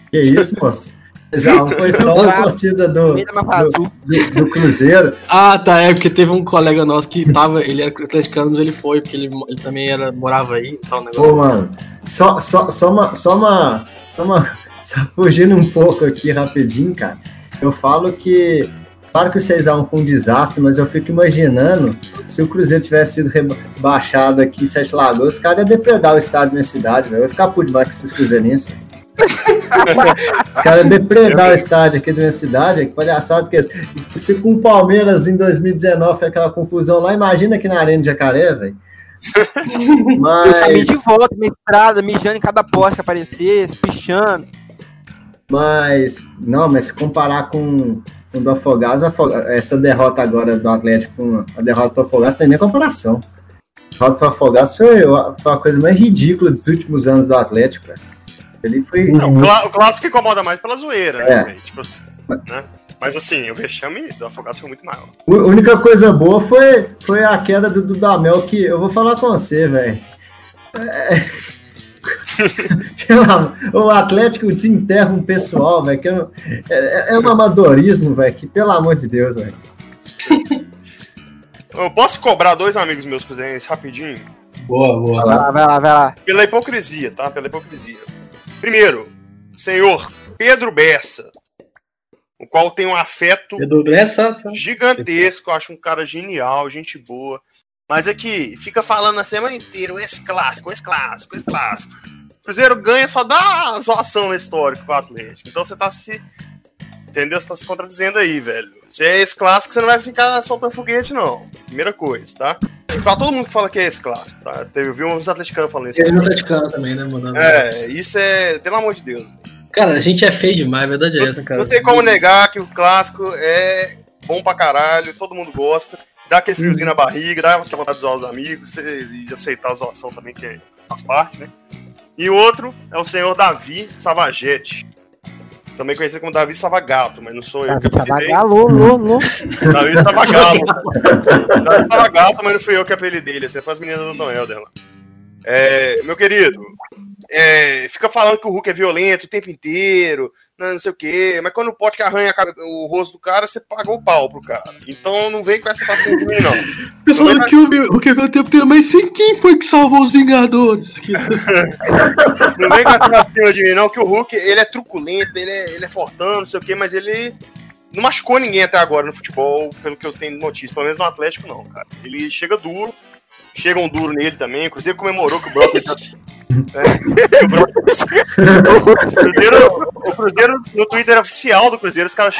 Que isso, moço? Já não foi só (laughs) a torcida do, do, do- do Cruzeiro. Ah, tá, é porque teve um colega nosso que tava, ele era atleticano, mas ele foi, porque ele, ele também era, morava aí, então, um negócio Pô, mano, só, só, só uma. Só uma. Só uma. Só fugindo um pouco aqui rapidinho, cara. Eu falo que. Claro que o 6x1 foi um desastre, mas eu fico imaginando se o Cruzeiro tivesse sido rebaixado aqui em Sete Lagoas, os caras iam depredar o estádio da minha cidade, velho. Eu ia ficar por demais com esses cruzeirenses, velho. (laughs) Os caras iam depredar o estádio aqui da minha cidade, que palhaçada que é. Se com o Palmeiras em 2019 foi aquela confusão lá, imagina aqui na Arena de Jacaré, velho. Eu caminho de volta, minha estrada, mijando em cada poste que aparecesse, pichando. Mas, não, mas se comparar com, com o do Afogados, Afog- essa derrota agora do Atlético com a derrota do Afogados, não tem nem comparação. derrota pro Afogados foi a- foi a coisa mais ridícula dos últimos anos do Atlético, cara. Ele foi. Não, o, clá- o clássico incomoda mais pela zoeira, né? É. Tipo, né? Mas assim, o vexame do Afogados foi muito maior. A única coisa boa foi, foi a queda do Dudamel, que eu vou falar com você, velho. É... (laughs) O Atlético desenterra um pessoal, velho, que não- é, é um amadorismo, velho, que pelo amor de Deus, velho. (laughs) Eu posso cobrar dois amigos meus cruzeirenses rapidinho? Boa, boa. Vai lá, vai lá, vai lá. Pela hipocrisia, tá? Pela hipocrisia. Primeiro, senhor Pedro Bessa, o qual tem um afeto Pedro Bessa, gigantesco, eu acho um cara genial, gente boa. Mas é que fica falando a semana inteira, esse clássico, esse clássico, esse clássico. O Cruzeiro ganha, só dá zoação no histórico pro Atlético. Então você tá se. Entendeu? Você tá se contradizendo aí, velho. Se é esse clássico, você não vai ficar soltando foguete, não. Primeira coisa, tá? Pra todo mundo que fala que é esse clássico, tá? Teve, eu vi uns atleticanos falando isso. E aí no Atleticano também, né, mano? É, isso é. Pelo amor de Deus. Cara, a gente é feio demais, a verdade é essa, cara. Não tem como negar que o clássico é bom pra caralho, todo mundo gosta. Dá aquele friozinho na barriga, dá aquela vontade de zoar os amigos e aceitar a zoação também, que faz parte, né? E outro é o senhor Davi Savagete. Também conhecido como Davi Savagato, mas não sou eu que apelidei. Savagalo, lô, lô. Davi Savagato. Davi Savagato, mas não fui eu que apelidei ele. Você foi as meninas do Noel dela. É, meu querido, é, fica falando que o Hulk é violento o tempo inteiro, não, não sei o quê, mas quando pode que arranha o rosto do cara, você pagou o pau pro cara. Então não vem com essa papo de mim, não. (laughs) Que o, meu- o que é o tempo inteiro, mas sem quem foi que salvou os Vingadores? Que- (laughs) (laughs) Não vem com essa papo de mim, não, que o Hulk, ele é truculento, ele é, ele é fortão, não sei o quê, mas ele não machucou ninguém até agora no futebol, pelo que eu tenho notícia, pelo menos no Atlético, não, cara. Ele chega duro, chega um duro nele também, inclusive comemorou que o Brock tá... É, o (laughs) Cruzeiro, o Cruzeiro, no Twitter oficial do Cruzeiro, os caras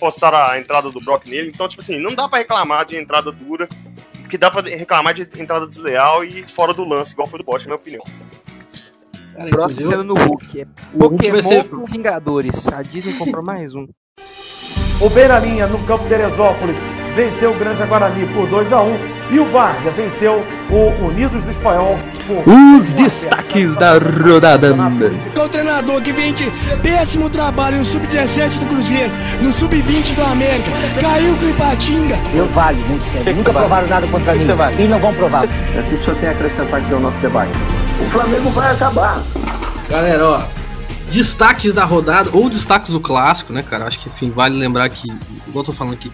postaram a entrada do Brock nele. Então, tipo assim, não dá pra reclamar de entrada dura, que dá pra reclamar de entrada desleal e fora do lance, igual foi do Bote, na minha opinião. Cara, Brock inclusive, ficando no Hulk. É o Hulk Pokémon ser- com Vingadores. A Disney comprou mais um. O Beiralinha, no campo de Teresópolis, venceu o Granja Guarani por 2 a 1 e o Várzea venceu o Unidos do Espanhol por Os 1 a 0. destaques da rodada. O treinador que vem de péssimo trabalho no Sub-17 do Cruzeiro, no Sub-20 do América, caiu com o Ipatinga. Eu valho muito sério. Nunca provaram nada contra mim. E não vão provar. É que eu tenho a acrescentar aqui ao nosso debate. O Flamengo vai acabar. Galera, ó, destaques da rodada, ou destaques do clássico, né, cara? Acho que, enfim, vale lembrar que, igual eu tô falando aqui,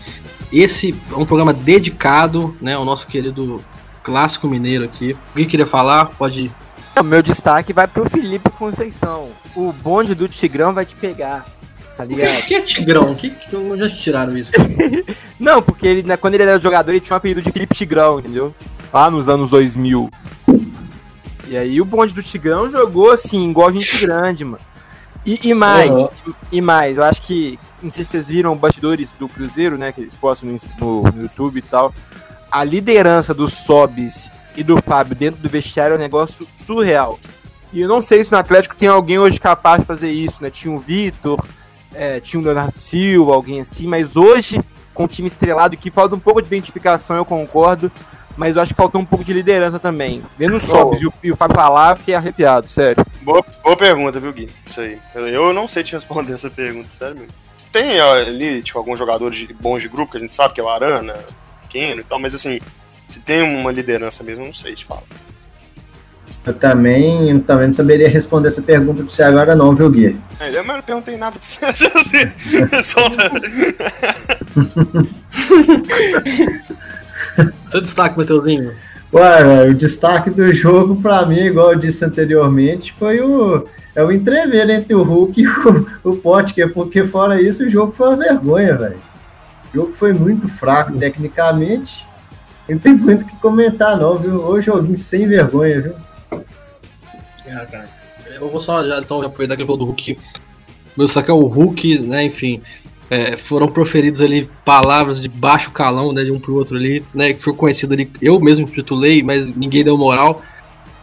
esse é um programa dedicado, né, ao nosso querido clássico mineiro aqui. Alguém queria falar? Pode. O meu destaque vai pro Felipe Conceição. O bonde do Tigrão vai te pegar. Tá O ligado? que é Tigrão? Que, que, onde já tiraram isso? (laughs) Não, porque ele, né, quando ele era jogador, ele tinha um apelido de Felipe Tigrão, entendeu? Lá nos anos 2000. E aí o bonde do Tigrão jogou assim, igual gente grande, mano. E, e mais, Uhum. e mais, eu acho que, não sei se vocês viram bastidores do Cruzeiro, né, que eles postam no, no- YouTube e tal. A liderança do Sobis e do Fábio dentro do vestiário é um negócio surreal. E eu não sei se no Atlético tem alguém hoje capaz de fazer isso, né? Tinha o Vitor, é, tinha o Leonardo Silva, alguém assim, mas hoje, com o time estrelado, que falta um pouco de identificação, eu concordo, mas eu acho que faltou um pouco de liderança também. Vendo o Sobis e o, e o Fábio falar, fiquei arrepiado, sério. Boa, boa pergunta, viu, Gui? Isso aí. Eu, eu não sei te responder essa pergunta, sério mesmo. Tem ali, tipo, alguns jogadores de, bons de grupo que a gente sabe que é o Arana, pequeno e tal, mas assim, se tem uma liderança mesmo, eu não sei te falar. Eu também, eu também não saberia responder essa pergunta pra você agora não, viu, Gui? É, eu não perguntei nada pra você, (laughs) assim, só... (laughs) Seu destaque, Mateuzinho? Ué, o destaque do jogo pra mim, igual eu disse anteriormente, foi o, é o entrever entre o Hulk e o, o Potker, porque fora isso o jogo foi uma vergonha, velho. O jogo foi muito fraco tecnicamente. Não tem muito o que comentar não, viu? O joguinho sem vergonha, viu? Cara. Eu vou só já, então, já aproveitar que ele falou do Hulk. Meu destaque é o Hulk, né? Enfim, é, foram proferidos ali palavras de baixo calão, né? De um pro outro ali, né? Que foi conhecido ali. Eu mesmo titulei, mas ninguém deu moral.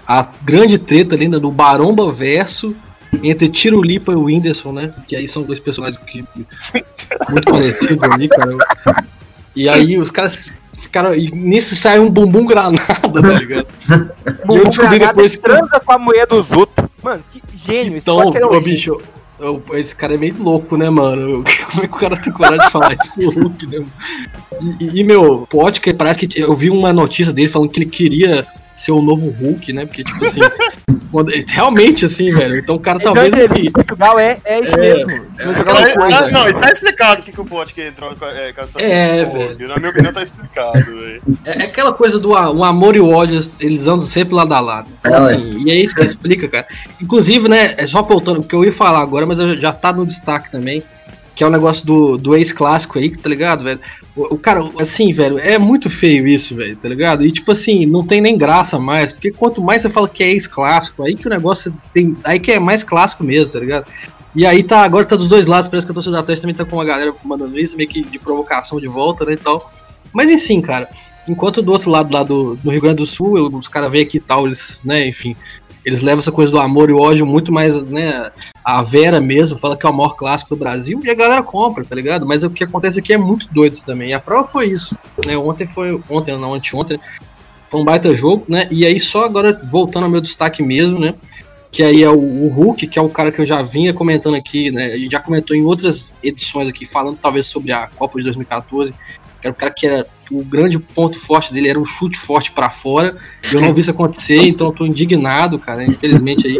A grande treta ali né, do Baromba verso entre Tirulipa e o Whindersson, né? Que aí são dois personagens que (laughs) muito parecidos ali, cara. E aí os caras Cara, e nisso sai um bumbum granada, tá ligado? e eu descobri depois que. transa com a mulher dos outros. Mano, que gênio. Então, esse é um ô, gênio. Esse cara é meio louco, né, mano? (laughs) Como é que o cara tem coragem de falar pro Hulk, né? E, e, meu, pode que parece que eu vi uma notícia dele falando que ele queria ser o novo Hulk, né? Porque, tipo assim, (laughs) quando- realmente assim, velho. Então o cara Então, talvez assim. Portugal é, é isso É, mesmo. é agora- coisa. Ah, não, e tá explicado o que, que o Potker entrou com, é, com essa. É, velho. Na minha opinião, tá explicado, velho. É é aquela coisa do o amor e o ódio, eles andam sempre lado a lado. É, assim, e é isso que explica, cara. Inclusive, né, é só voltando, porque eu ia falar agora, mas eu- já tá no destaque também, que é o negócio do, do ex-clássico aí, tá ligado, velho? O, cara, assim, velho, é muito feio isso, velho, tá ligado? E tipo assim, não tem nem graça mais, porque quanto mais você fala que é ex-clássico, aí que o negócio tem. Aí que é mais clássico mesmo, tá ligado? E aí tá, agora tá dos dois lados, parece que a torcida Atlético também tá com uma galera mandando isso, meio que de provocação de volta, né, e tal. Mas enfim, cara, enquanto do outro lado lá do, do Rio Grande do Sul, os caras veem aqui e tal, eles, né, enfim, eles levam essa coisa do amor e ódio muito mais, né, a Vera mesmo, fala que é o maior clássico do Brasil, e a galera compra, tá ligado? Mas o que acontece aqui é muito doido também, e a prova foi isso, né, ontem foi, ontem não, anteontem, foi um baita jogo, né, e aí só agora, voltando ao meu destaque mesmo, né, que aí é o, o Hulk, que é o cara que eu já vinha comentando aqui, né? A gente já comentou em outras edições aqui, falando talvez sobre a Copa de 2014, que era o cara que era o grande ponto forte dele era um chute forte pra fora. Eu não vi isso acontecer, então eu tô indignado, cara, infelizmente aí.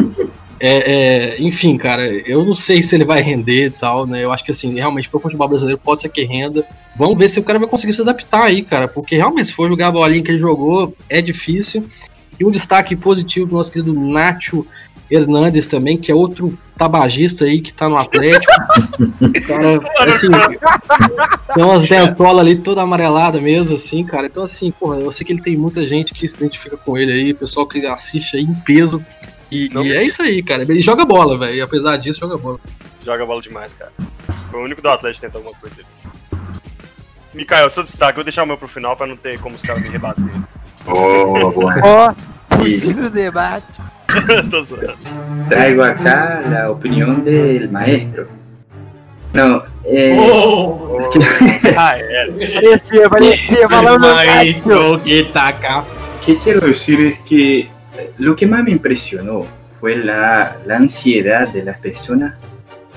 É, é, enfim, cara, eu não sei se ele vai render e tal, né? Eu acho que assim, realmente pro futebol brasileiro pode ser que renda. Vamos ver se o cara vai conseguir se adaptar aí, cara, porque realmente se for jogar a bolinha que ele jogou, é difícil. E um destaque positivo pro nosso querido Nacho Hernandes também, que é outro tabagista aí que tá no Atlético. (laughs) cara, assim, tem umas dentolas ali toda amarelada mesmo, assim, cara. Então, assim, porra, eu sei que ele tem muita gente que se identifica com ele aí, pessoal que assiste aí em peso. E, e é isso aí, cara. Ele joga bola, velho. E apesar disso, joga bola. Joga bola demais, cara. Foi o único do Atlético que tentou alguma coisa. Mikael, seu destaque, eu vou deixar o meu pro final pra não ter como os caras me rebaterem. Oh, bueno. Debate. Tô zoando. Traigo acá la opinión del maestro. No, eh, (laughs) Ah, é. Parecia, parecia, falando Maestro que tá acá. ¿Qué quiero decir es que lo que más me impresionó fue la, la ansiedad de las personas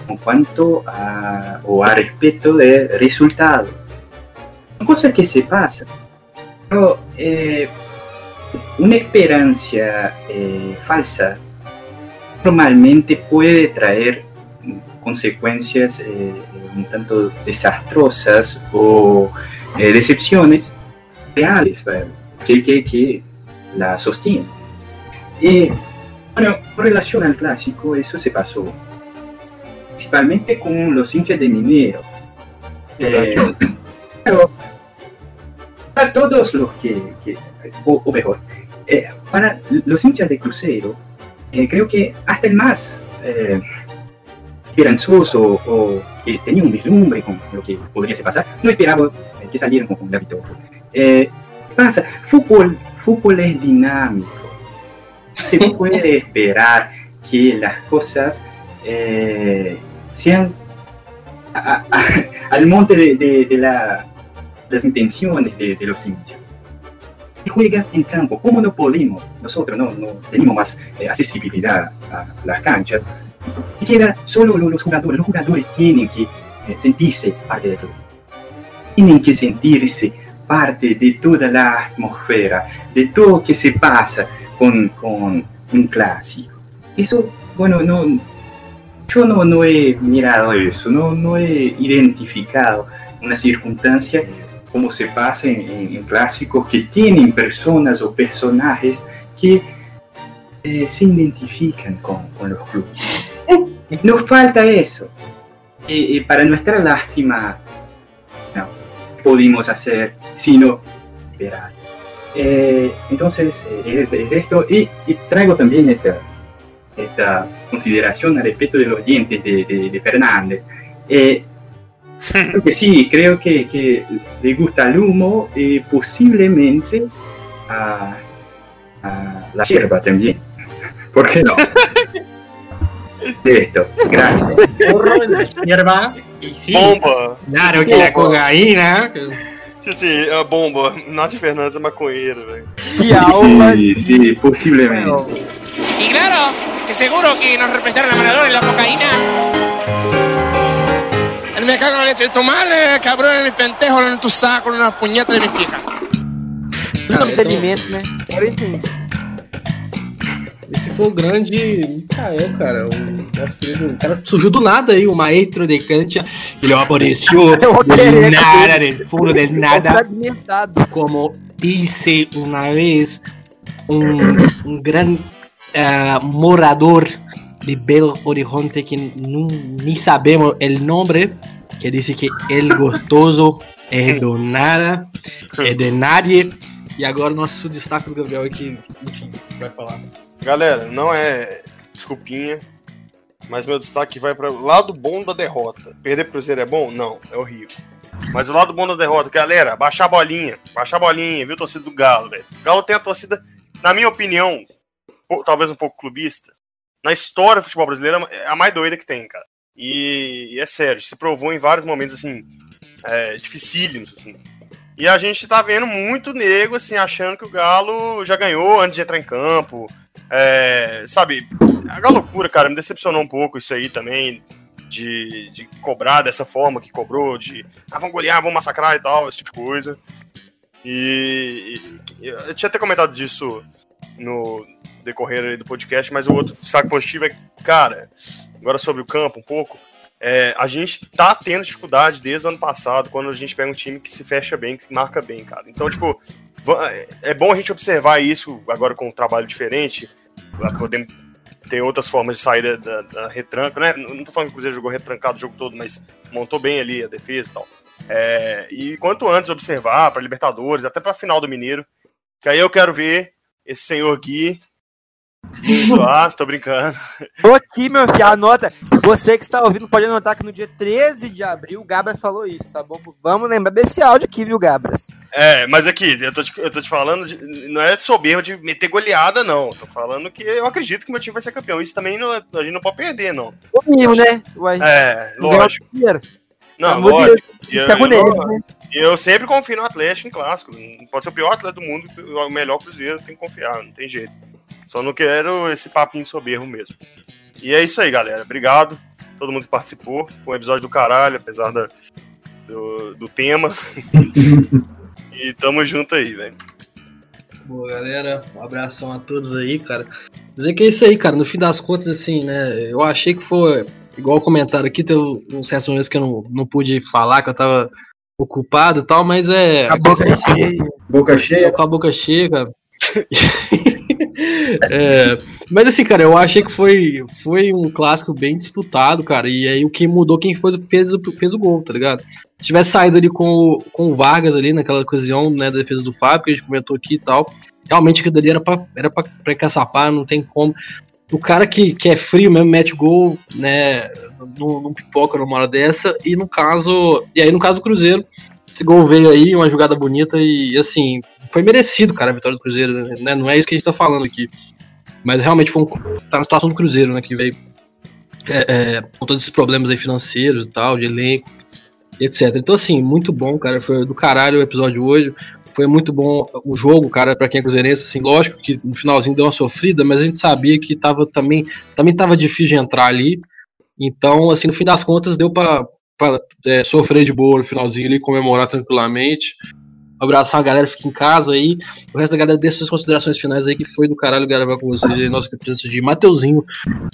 en cuanto a, o a respeto de resultados. Son cosas que se pasan. Pero eh, una esperanza eh, falsa normalmente puede traer consecuencias eh, un tanto desastrosas o eh, decepciones reales para aquel que, que la sostiene. Y bueno, con relación al clásico, eso se pasó principalmente con los hinchas de Minero. Eh, pero para todos los que, que- o, o mejor, eh, para los hinchas de Cruzeiro, eh, creo que hasta el más eh, esperanzoso o que tenía un vislumbre con lo que podría pasar, no esperaba eh, que salieran con. Eh, ¿qué pasa? Fútbol, fútbol es dinámico. Se (laughs) puede esperar que las cosas eh, sean a- a- al monte de, de- de la- las intenciones de los hinchas. Y juega en campo. ¿Cómo no podemos? Nosotros no, no tenemos más eh, accesibilidad a las canchas. Y queda solo lo- los jugadores. Los jugadores tienen que eh, sentirse parte del club. Tienen que sentirse parte de toda la atmósfera, de todo lo que se pasa con, con un clásico. Eso, bueno, no, yo no, no he mirado eso, no, no he identificado una circunstancia como se pasa en, en- en clásicos que tienen personas o personajes que eh, se identifican con, con los clubes. (laughs) Nos falta eso. Eh, eh, para nuestra lástima, no pudimos hacer sino esperar. Eh, entonces, eh, es, es esto. Y, y traigo también esta, esta consideración al respecto de los dientes de, de- de Fernández. Eh, creo que sí, creo que, que le gusta el humo y posiblemente a, a la hierba también. (laughs) ¿Por qué no? (laughs) De esto, gracias. Porro na hierba. Y sí. Bomba! Claro que la cocaína. Assim, a bomba, Nath Fernandes é maconheiro, velho. Que aula Sí, sí, posiblemente. Y claro, que seguro que nos representaron a Maradona en la cocaína. Me cago en la leche de tu madre, cabrón, en mi pentejo, en tu saco, en una puñeta de mi pija. Não de alimento, né? Agora entendi. Esse foi o grande Mikael, cara. O, o cara surgiu do nada aí, o maestro de cancha. Ele apareceu (laughs) Eu do queria nada, del fundo del nada. Como disse uma vez um, um grande ah, morador de Belo Horizonte que não, nem sabemos o nome, que disse que el gostoso é do nada, é de nadie. E agora nosso destaque do Gabriel aqui que vai falar. Galera, não é desculpinha, mas meu destaque vai para o lado bom da derrota. Perder pro Cruzeiro é bom? Não, é horrível. Mas o lado bom da derrota, galera, baixar a bolinha, baixar a bolinha, viu, torcida do Galo, velho. O Galo tem a torcida, na minha opinião, talvez um pouco clubista, na história do futebol brasileiro, é a mais doida que tem, cara. E, e é sério, se provou em vários momentos, assim, é, dificílimos, assim. E a gente tá vendo muito nego, assim, achando que o Galo já ganhou antes de entrar em campo. É, sabe, a loucura, cara, me decepcionou um pouco isso aí também, de, de cobrar dessa forma que cobrou, de ah, vamos golear, vamos massacrar e tal, esse tipo de coisa. E, e eu tinha até comentado disso no decorrer do podcast, mas o outro destaque positivo é cara, agora sobre o campo um pouco, é, a gente tá tendo dificuldade desde o ano passado, quando a gente pega um time que se fecha bem, que se marca bem, cara. Então, tipo, va- é bom a gente observar isso agora com um trabalho diferente, poder ter outras formas de sair da, da, da retranca, né? Não tô falando que o Cruzeiro jogou retrancado o jogo todo, mas montou bem ali a defesa e tal. É, e quanto antes observar para Libertadores, até para final do Mineiro, que aí eu quero ver esse senhor Gui zoar, tô brincando. Tô aqui, meu filho, anota. Você que está ouvindo pode anotar que no dia 13 de abril o Gabras falou isso, tá bom? Vamos lembrar desse áudio aqui, viu, Gabras? É, mas aqui, eu tô te, eu tô te falando, de- não é soberbo de meter goleada, não. Tô falando que eu acredito que meu time vai ser campeão. Isso também não, é- a gente não pode perder, não. O mínimo, né? Ué, É, lógico. Não, de lógico. Deus, E eu, tá eu nele, não- né? e eu sempre confio no Atlético em clássico. Pode ser o pior atleta do mundo, o melhor Cruzeiro, tem que confiar, não tem jeito. Só não quero esse papinho soberbo mesmo. E é isso aí, galera. Obrigado todo mundo que participou. Foi um episódio do caralho, apesar da, do, do tema. (laughs) e tamo junto aí, velho. Boa, galera. Um abração a todos aí, cara. Dizer que é isso aí, cara. No fim das contas, assim, né? Eu achei que foi. Igual comentário aqui, teve uns certos momentos que eu não, não pude falar, que eu tava ocupado e tal, mas é. A boca cheia. Boca cheia. Com a boca cheia, cara. (laughs) É, mas assim, cara, eu achei que foi, foi um clássico bem disputado, cara. E aí o que mudou quem foi, fez, o- fez o gol, tá ligado? Se tivesse saído ali com, o- com o Vargas ali naquela ocasião, né, da defesa do Fábio, que a gente comentou aqui e tal. Realmente aquilo ali era pra, era pra, pra encaçapar, não tem como. O cara que, que é frio mesmo mete gol, né, não, pipoca numa hora dessa. E no caso. E aí, no caso do Cruzeiro, esse gol veio aí, uma jogada bonita e assim, foi merecido, cara, a vitória do Cruzeiro, né? Não é isso que a gente tá falando aqui. Mas realmente foi um, tá na situação do Cruzeiro, né? Que veio é, é, com todos esses problemas aí financeiros e tal, de elenco, etc. Então, assim, muito bom, cara. Foi do caralho o episódio hoje. Foi muito bom o jogo, cara, pra quem é cruzeirense, assim, lógico que no finalzinho deu uma sofrida, mas a gente sabia que tava também, também tava difícil de entrar ali. Então, assim, no fim das contas, deu pra é, sofrer de boa no finalzinho ali, comemorar tranquilamente. Abraçar a galera, fica em casa aí. O resto da galera deixa suas considerações finais aí, que foi do caralho gravar com vocês aí. Nossa presença de Mateuzinho,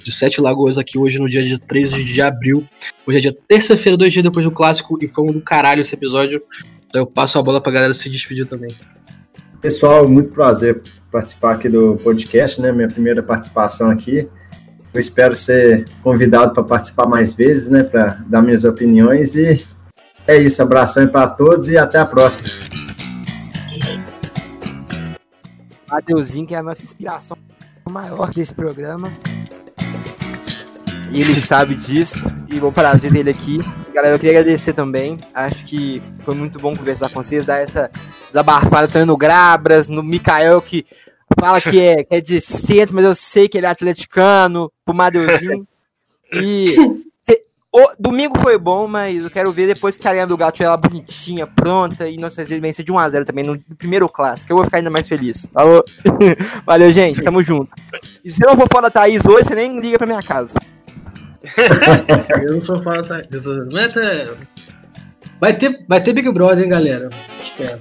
de Sete Lagoas, aqui hoje no dia de 13 de abril. Hoje é dia terça-feira, dois dias depois do clássico, e foi um do caralho esse episódio. Então eu passo a bola pra galera se despedir também. Pessoal, muito prazer participar aqui do podcast, né? Minha primeira participação aqui. Eu espero ser convidado para participar mais vezes, né? Para dar minhas opiniões. E é isso. Abração para todos e até a próxima. Adeuzinho, que é a nossa inspiração maior desse programa. E ele sabe disso. E bom prazer dele aqui. Galera, eu queria agradecer também. Acho que foi muito bom conversar com vocês, dar essa desabafada também no Grabras, no Mikael, que fala que é, que é de centro, mas eu sei que ele é atleticano, pro Madeuzinho. E O domingo foi bom, mas eu quero ver depois que a linha do gato ela bonitinha, pronta, e nossa vencer de 1x0 também no primeiro clássico. Eu vou ficar ainda mais feliz. Falou? (laughs) Valeu, gente. Tamo junto. E se eu não for fora da Thaís hoje, você nem liga pra minha casa. (laughs) Eu não sou fã dessa. Meta. Vai ter, vai ter Big Brother, hein, galera? Espero.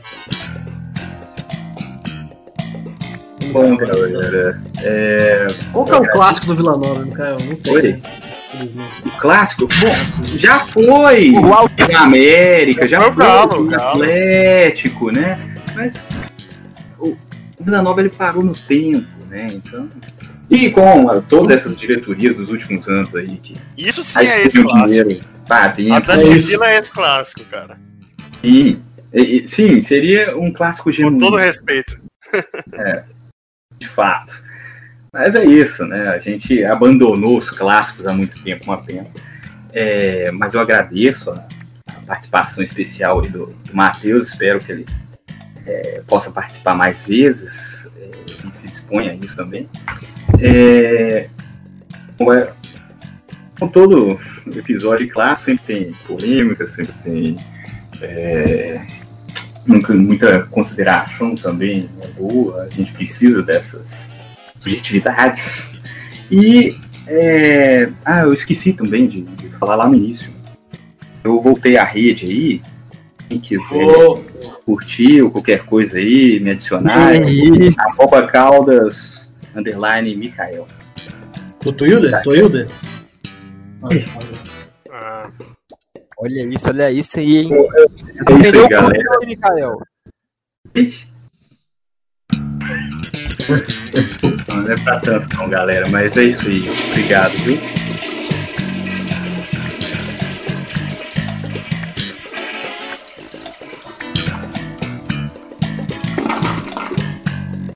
Bom, galera. É... Qual que é o clássico do Vila Nova, Caio? Não tem. Oi? O clássico? Bom, já foi na América, já Foi o foi o. Atlético, né? Mas o Vila Nova ele parou no tempo, né? Então. E com ah, todas essas diretorias dos últimos anos aí que Isso sim é esse clássico. dinheiro pra dentro. Atlético de Vila é esse clássico, cara. Sim, E- e- sim, seria um clássico genuíno. Com todo respeito. (laughs) É, de fato. Mas é isso, né? A gente abandonou os clássicos há muito tempo, uma pena. É, mas eu agradeço a, a participação especial aí do, do Matheus, espero que ele é, possa participar mais vezes é, e se disponha a isso também. É, é, com todo episódio clássico sempre tem polêmica, sempre tem é, muita, muita consideração também é boa, a gente precisa dessas subjetividades. E é, ah, eu esqueci também de, de falar lá no início. Eu voltei à rede aí. Quem quiser curtir ou qualquer coisa aí, me adicionar. É isso. Arroba Caldas, underline Mikael. O Tuilder? Tuilder? (laughs) Olha isso, olha isso aí, hein? É isso aí, galera. Mikael. (laughs) Não é pra tanto não, galera, mas é isso aí. Obrigado, viu?